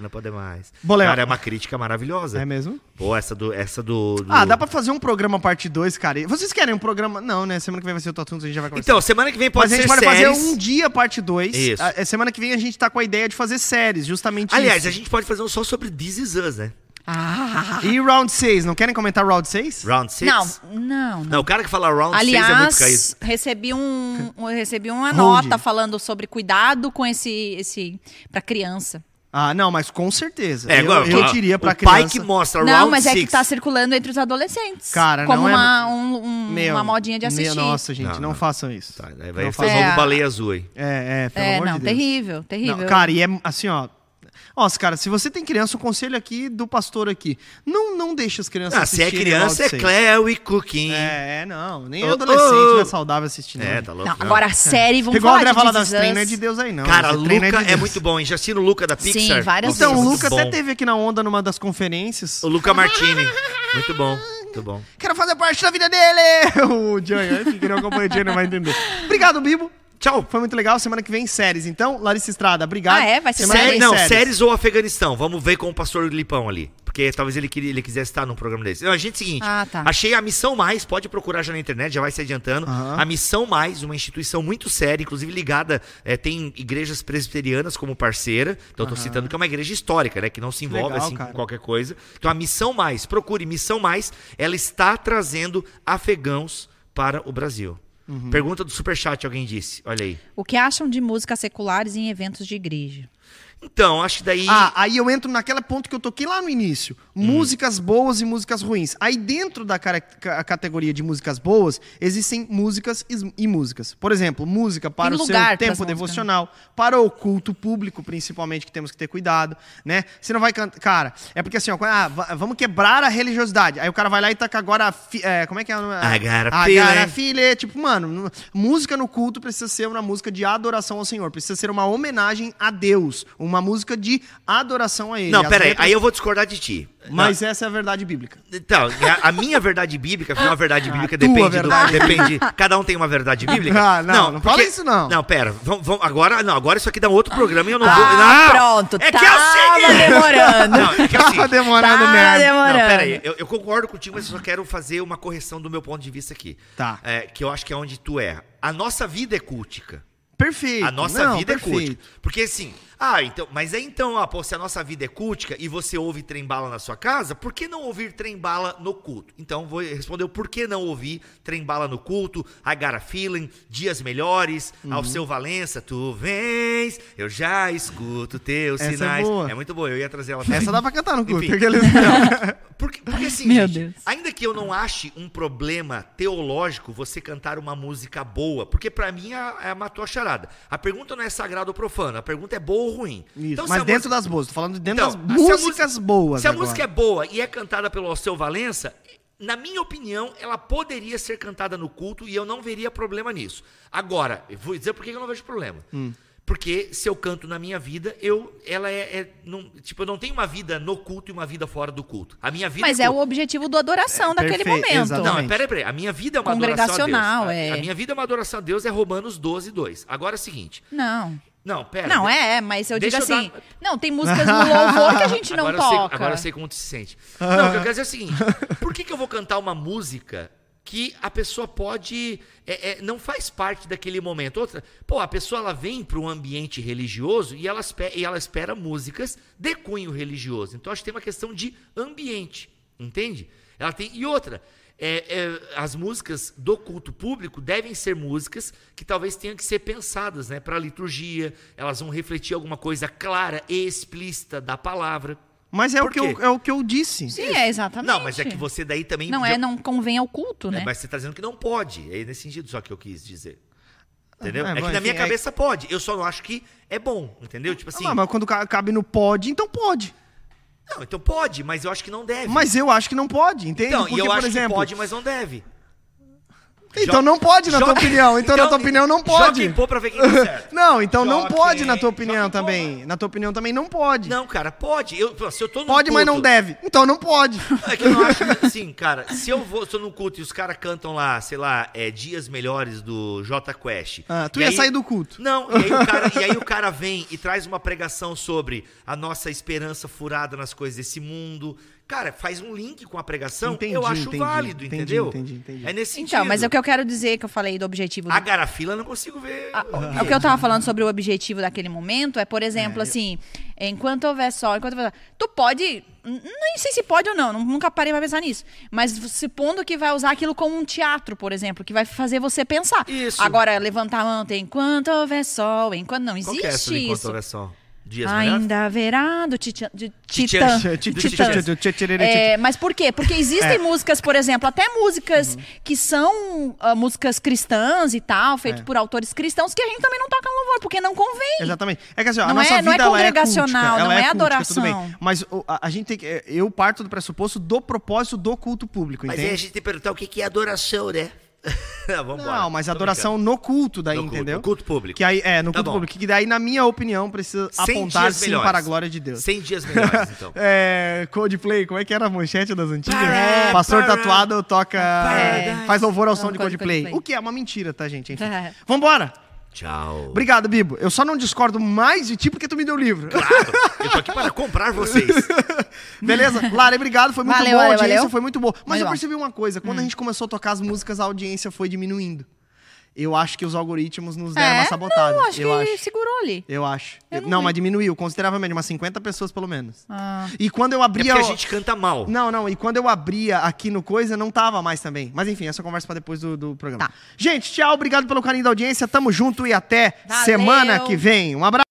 não poder mais. Cara, é uma crítica maravilhosa. É mesmo? Pô, essa do... Essa do, do- Ah, dá pra fazer um programa parte 2, cara. Vocês querem um programa... Não, né? Semana que vem vai ser o Tatuns, a gente já vai conversar. Então, semana que vem pode Mas a gente ser pode séries. fazer um dia parte 2. Isso. Semana que vem a gente tá com a ideia de fazer séries, justamente Aliás, isso. a gente pode fazer um só sobre This Is Us, né? Ah, E Round 6, não querem comentar Round 6? Round 6? não, não, não. Não, o cara que fala Round 6 é muito Aliás, caído. recebi, um, um- recebi uma Hold. nota falando sobre cuidado com esse, esse para criança. Ah, não, mas com certeza. É, eu, agora, eu ó, diria pra o pai criança... que mostra não, Round mas é que 6. tá circulando entre os adolescentes. Cara, como não é- uma, um- um- Meu, uma modinha de assistir. meu, nossa, gente, Não, não, não. façam isso. Tá, vai Não fazer É. baleia azul aí. É, é, pelo é, amor não, de Deus. terrível, terrível. Não, cara, e é assim, ó. Nossa, cara, se você tem criança, o conselho aqui do pastor aqui. Não, não deixa as crianças Ah, se é criança, é. Cleo e Cooking. É, não. Nem Ô, adolescente ô. não é saudável assistindo. É, não. tá louco. Não, agora a série, vamos Igual o falar de fala This das Is Us. treinas de Deus aí, não. Cara, treino Luca de é muito bom, hein? Já assistiram o Luca da Sim, Pixar? várias Nossa, Então, o muito Luca até teve aqui na onda numa das conferências. O Luca Martini. Muito bom, muito bom. Quero fazer parte da vida dele! O Jânio, que não acompanha o Jânio vai entender. Obrigado, Bibo. Tchau. Foi muito legal. Semana que vem, séries. Então, Larissa Estrada, obrigado. Ah, é? Vai ser Semana que série? vem, Não, séries ou Afeganistão. Vamos ver com o pastor Lipão ali. Porque talvez ele, queria, ele quisesse estar num programa desse. Não, a gente é o seguinte. Ah, tá. Achei a Missão Mais, pode procurar já na internet, já vai se adiantando. Aham. A Missão Mais, uma instituição muito séria, inclusive ligada, eh, tem igrejas presbiterianas como parceira. Então eu tô citando que é uma igreja histórica, né? Que não se envolve Legal, assim cara. com qualquer coisa. Então a Missão Mais, procure Missão Mais, ela está trazendo afegãos para o Brasil. Uhum. Pergunta do Superchat, alguém disse. Olha aí. O que acham de músicas seculares em eventos de igreja? Então, acho que daí. Ah, aí eu entro naquele ponto que eu toquei lá no início. Hum. Músicas boas e músicas ruins. Aí dentro da categoria de músicas boas, existem músicas e, músicas. Por exemplo, música para Tem o seu tempo músicas, né? devocional, para o culto público, principalmente, que temos que ter cuidado, né? Você não vai cantar... Cara, é porque assim, ó, ah, va- vamos quebrar a religiosidade. Aí o cara vai lá e taca agora... a fi- é, como é que é? o nome? Tipo, mano, música no culto precisa ser uma música de adoração ao Senhor. Precisa ser uma homenagem a Deus. Uma música de adoração a Ele. Não, As pera aí, letras- aí eu vou discordar de ti. Mas essa é a verdade bíblica. Então, a, a minha verdade bíblica, afinal, a verdade bíblica A tua depende verdade. do. Depende. Cada um tem uma verdade bíblica. Ah, não, não fala isso, não. Não, pera. Vamos, vamos- agora, não, agora isso aqui dá um outro programa e eu não Ah, vou. Não! pronto, É que é o seguinte. demorando. Não, é que é o Tava seguinte. demorando Tá mesmo. demorando. Não, pera aí, eu, eu concordo contigo, mas eu só quero fazer uma correção do meu ponto de vista aqui. Tá. É, que eu acho que é onde tu erra. A nossa vida é cultica. Perfeito. A nossa Não, vida é perfeito. cultica. Porque assim, ah, então, mas aí então, ah, pô, se a nossa vida é cultica e você ouve trem-bala na sua casa, por que não ouvir trem-bala no culto? Então, vou responder o por que não ouvir trem-bala no culto, I got a feeling, dias melhores, Uhum. ao seu Valença, tu vens, eu já escuto teus Essa é sinais. boa. muito boa, eu ia trazer ela também. Essa dá pra cantar no culto. Enfim. Porque, porque assim, Meu gente, Deus. ainda que eu não ache um problema teológico você cantar uma música boa, porque pra mim é, é matou a charada. A pergunta não é sagrado ou profano, a pergunta é boa ou ruim. Isso, Então, mas dentro música- das boas. Tô falando dentro Então, das músicas música- boas Se a agora. música é boa e é cantada pelo Alceu Valença, na minha opinião, ela poderia ser cantada no culto e eu não veria problema nisso. Agora, vou dizer por que eu não vejo problema. Hum. Porque se eu canto na minha vida, eu, ela é, é- não, tipo, eu não tenho uma vida no culto e uma vida fora do culto. A minha vida Mas é é o objetivo do adoração É, daquele perfeito, momento. exatamente. Não, peraí, peraí. A minha vida é uma adoração a Deus. Congregacional, A, é. a minha vida é uma adoração a Deus, é Romanos 12, 2. Agora é o seguinte. Não. Não, pera. Não, é, mas eu digo eu assim. dar- Não, tem músicas no louvor que a gente não agora eu sei- toca. agora eu sei como tu se sente. Não, o que eu quero dizer é o seguinte: por que, que eu vou cantar uma música que a pessoa pode. é, é, não faz parte daquele momento? Outra, pô, a pessoa ela vem para um ambiente religioso e ela, espera, e ela espera músicas de cunho religioso. Então acho que tem uma questão de ambiente, entende? Ela tem. E outra. é, é, as músicas do culto público devem ser músicas que talvez tenham que ser pensadas né, para a liturgia, elas vão refletir alguma coisa clara e explícita da palavra. Mas é o, que eu, é o que eu disse. Sim, é exatamente. Não, mas é que você daí também. Não já- é, não convém ao culto, É, né? Mas você está dizendo que não pode. É nesse sentido só que eu quis dizer. Entendeu? É, bom, que na minha enfim, é- cabeça pode. Eu só não acho que é bom. Entendeu? Tipo assim. Ah, mas quando ca- cabe no pode, então pode. Não, então pode, mas eu acho que não deve. Mas eu acho que não pode, entende? então, Porque, e eu por acho exemplo, que pode, mas não deve. Então Joga- não pode, na tua joga- opinião. Então, na joga- tua opinião, não Joga pode. em pô pra ver quem tá certo. Não, então não Joga pode, em- na tua joga opinião em também. Na tua opinião também não pode. Não, cara, pode. Eu, se eu tô pode, mas não culto- deve. Então não pode. É que eu não acho assim, cara. Se eu vou, tô num culto e os caras cantam lá, sei lá, é, Dias Melhores do J Quest. Ah, tu ia aí- sair do culto. Não, e aí, o cara, e aí o cara vem e traz uma pregação sobre a nossa esperança furada nas coisas desse mundo. Cara, faz um link com a pregação, Entendi, eu acho entendi, válido, entendi, entendeu? entendi, entendi. É nesse sentido. Então, mas é o que eu quero dizer, que eu falei do objetivo do A garafila eu não consigo ver. Ah, o que eu tava falando sobre o objetivo daquele momento é, por exemplo, assim, enquanto houver sol, enquanto houver... Tu pode... Nem sei se pode ou não, nu- nunca parei pra pensar nisso. Mas supondo que vai usar aquilo como um teatro, por exemplo, que vai fazer você pensar. Isso. Agora, levantar a mão, tem enquanto houver sol, enquanto... Não Qual que é essa existe do Enquanto isso. Houver Sol? Dias? Ainda haverá do Titã. De Titã. Titã. Titã. Titãs. É, mas por quê? Porque existem É. músicas, por exemplo, até músicas Uhum. que são ah, músicas cristãs e tal, feitas É. por autores cristãos, que a gente também não toca no louvor, porque não convém. Exatamente. É que assim, ó, a Não nossa é- não é vida ela congregacional, cultica, não ela é cultica, tudo bem. adoração. Mas o- a, a gente tem que. Eu parto do pressuposto do propósito do culto público, Mas aí a entende? gente tem que perguntar o que que é adoração, né? Vamos Não, mas adoração no culto daí, No culto, entendeu? no culto público. Que aí, é, no Tá culto bom. público. Que daí, na minha opinião, precisa 100 apontar sim melhores. para a glória de Deus. 100 dias melhores, então. É, Coldplay, como é que era a manchete das antigas? Para, Pastor para, tatuado toca. para. faz louvor ao som de Coldplay. Coldplay. O que é uma mentira, tá, gente? Enfim. É. Vambora! Tchau. Obrigado, Bibo. Eu só não discordo mais de ti porque tu me deu o livro. Claro, eu tô aqui para comprar vocês. Beleza? Lara, obrigado. Foi muito Valeu, bom. A audiência valeu. foi muito boa. Mas eu percebi uma coisa. Quando a gente começou a tocar as músicas, a audiência foi diminuindo. Eu acho que os algoritmos nos deram uma sabotada. É? Não, acho eu que acho. segurou ali. Eu acho. Eu não, não mas diminuiu consideravelmente, umas 50 pessoas pelo menos. Ah. E quando eu É abria. porque a gente canta mal. Não, não, e quando eu abria aqui no Coisa, não tava mais também. Mas enfim, essa conversa pra depois do, do programa. Tá. Gente, tchau, obrigado pelo carinho da audiência, tamo junto e até Valeu. semana que vem. Um abraço.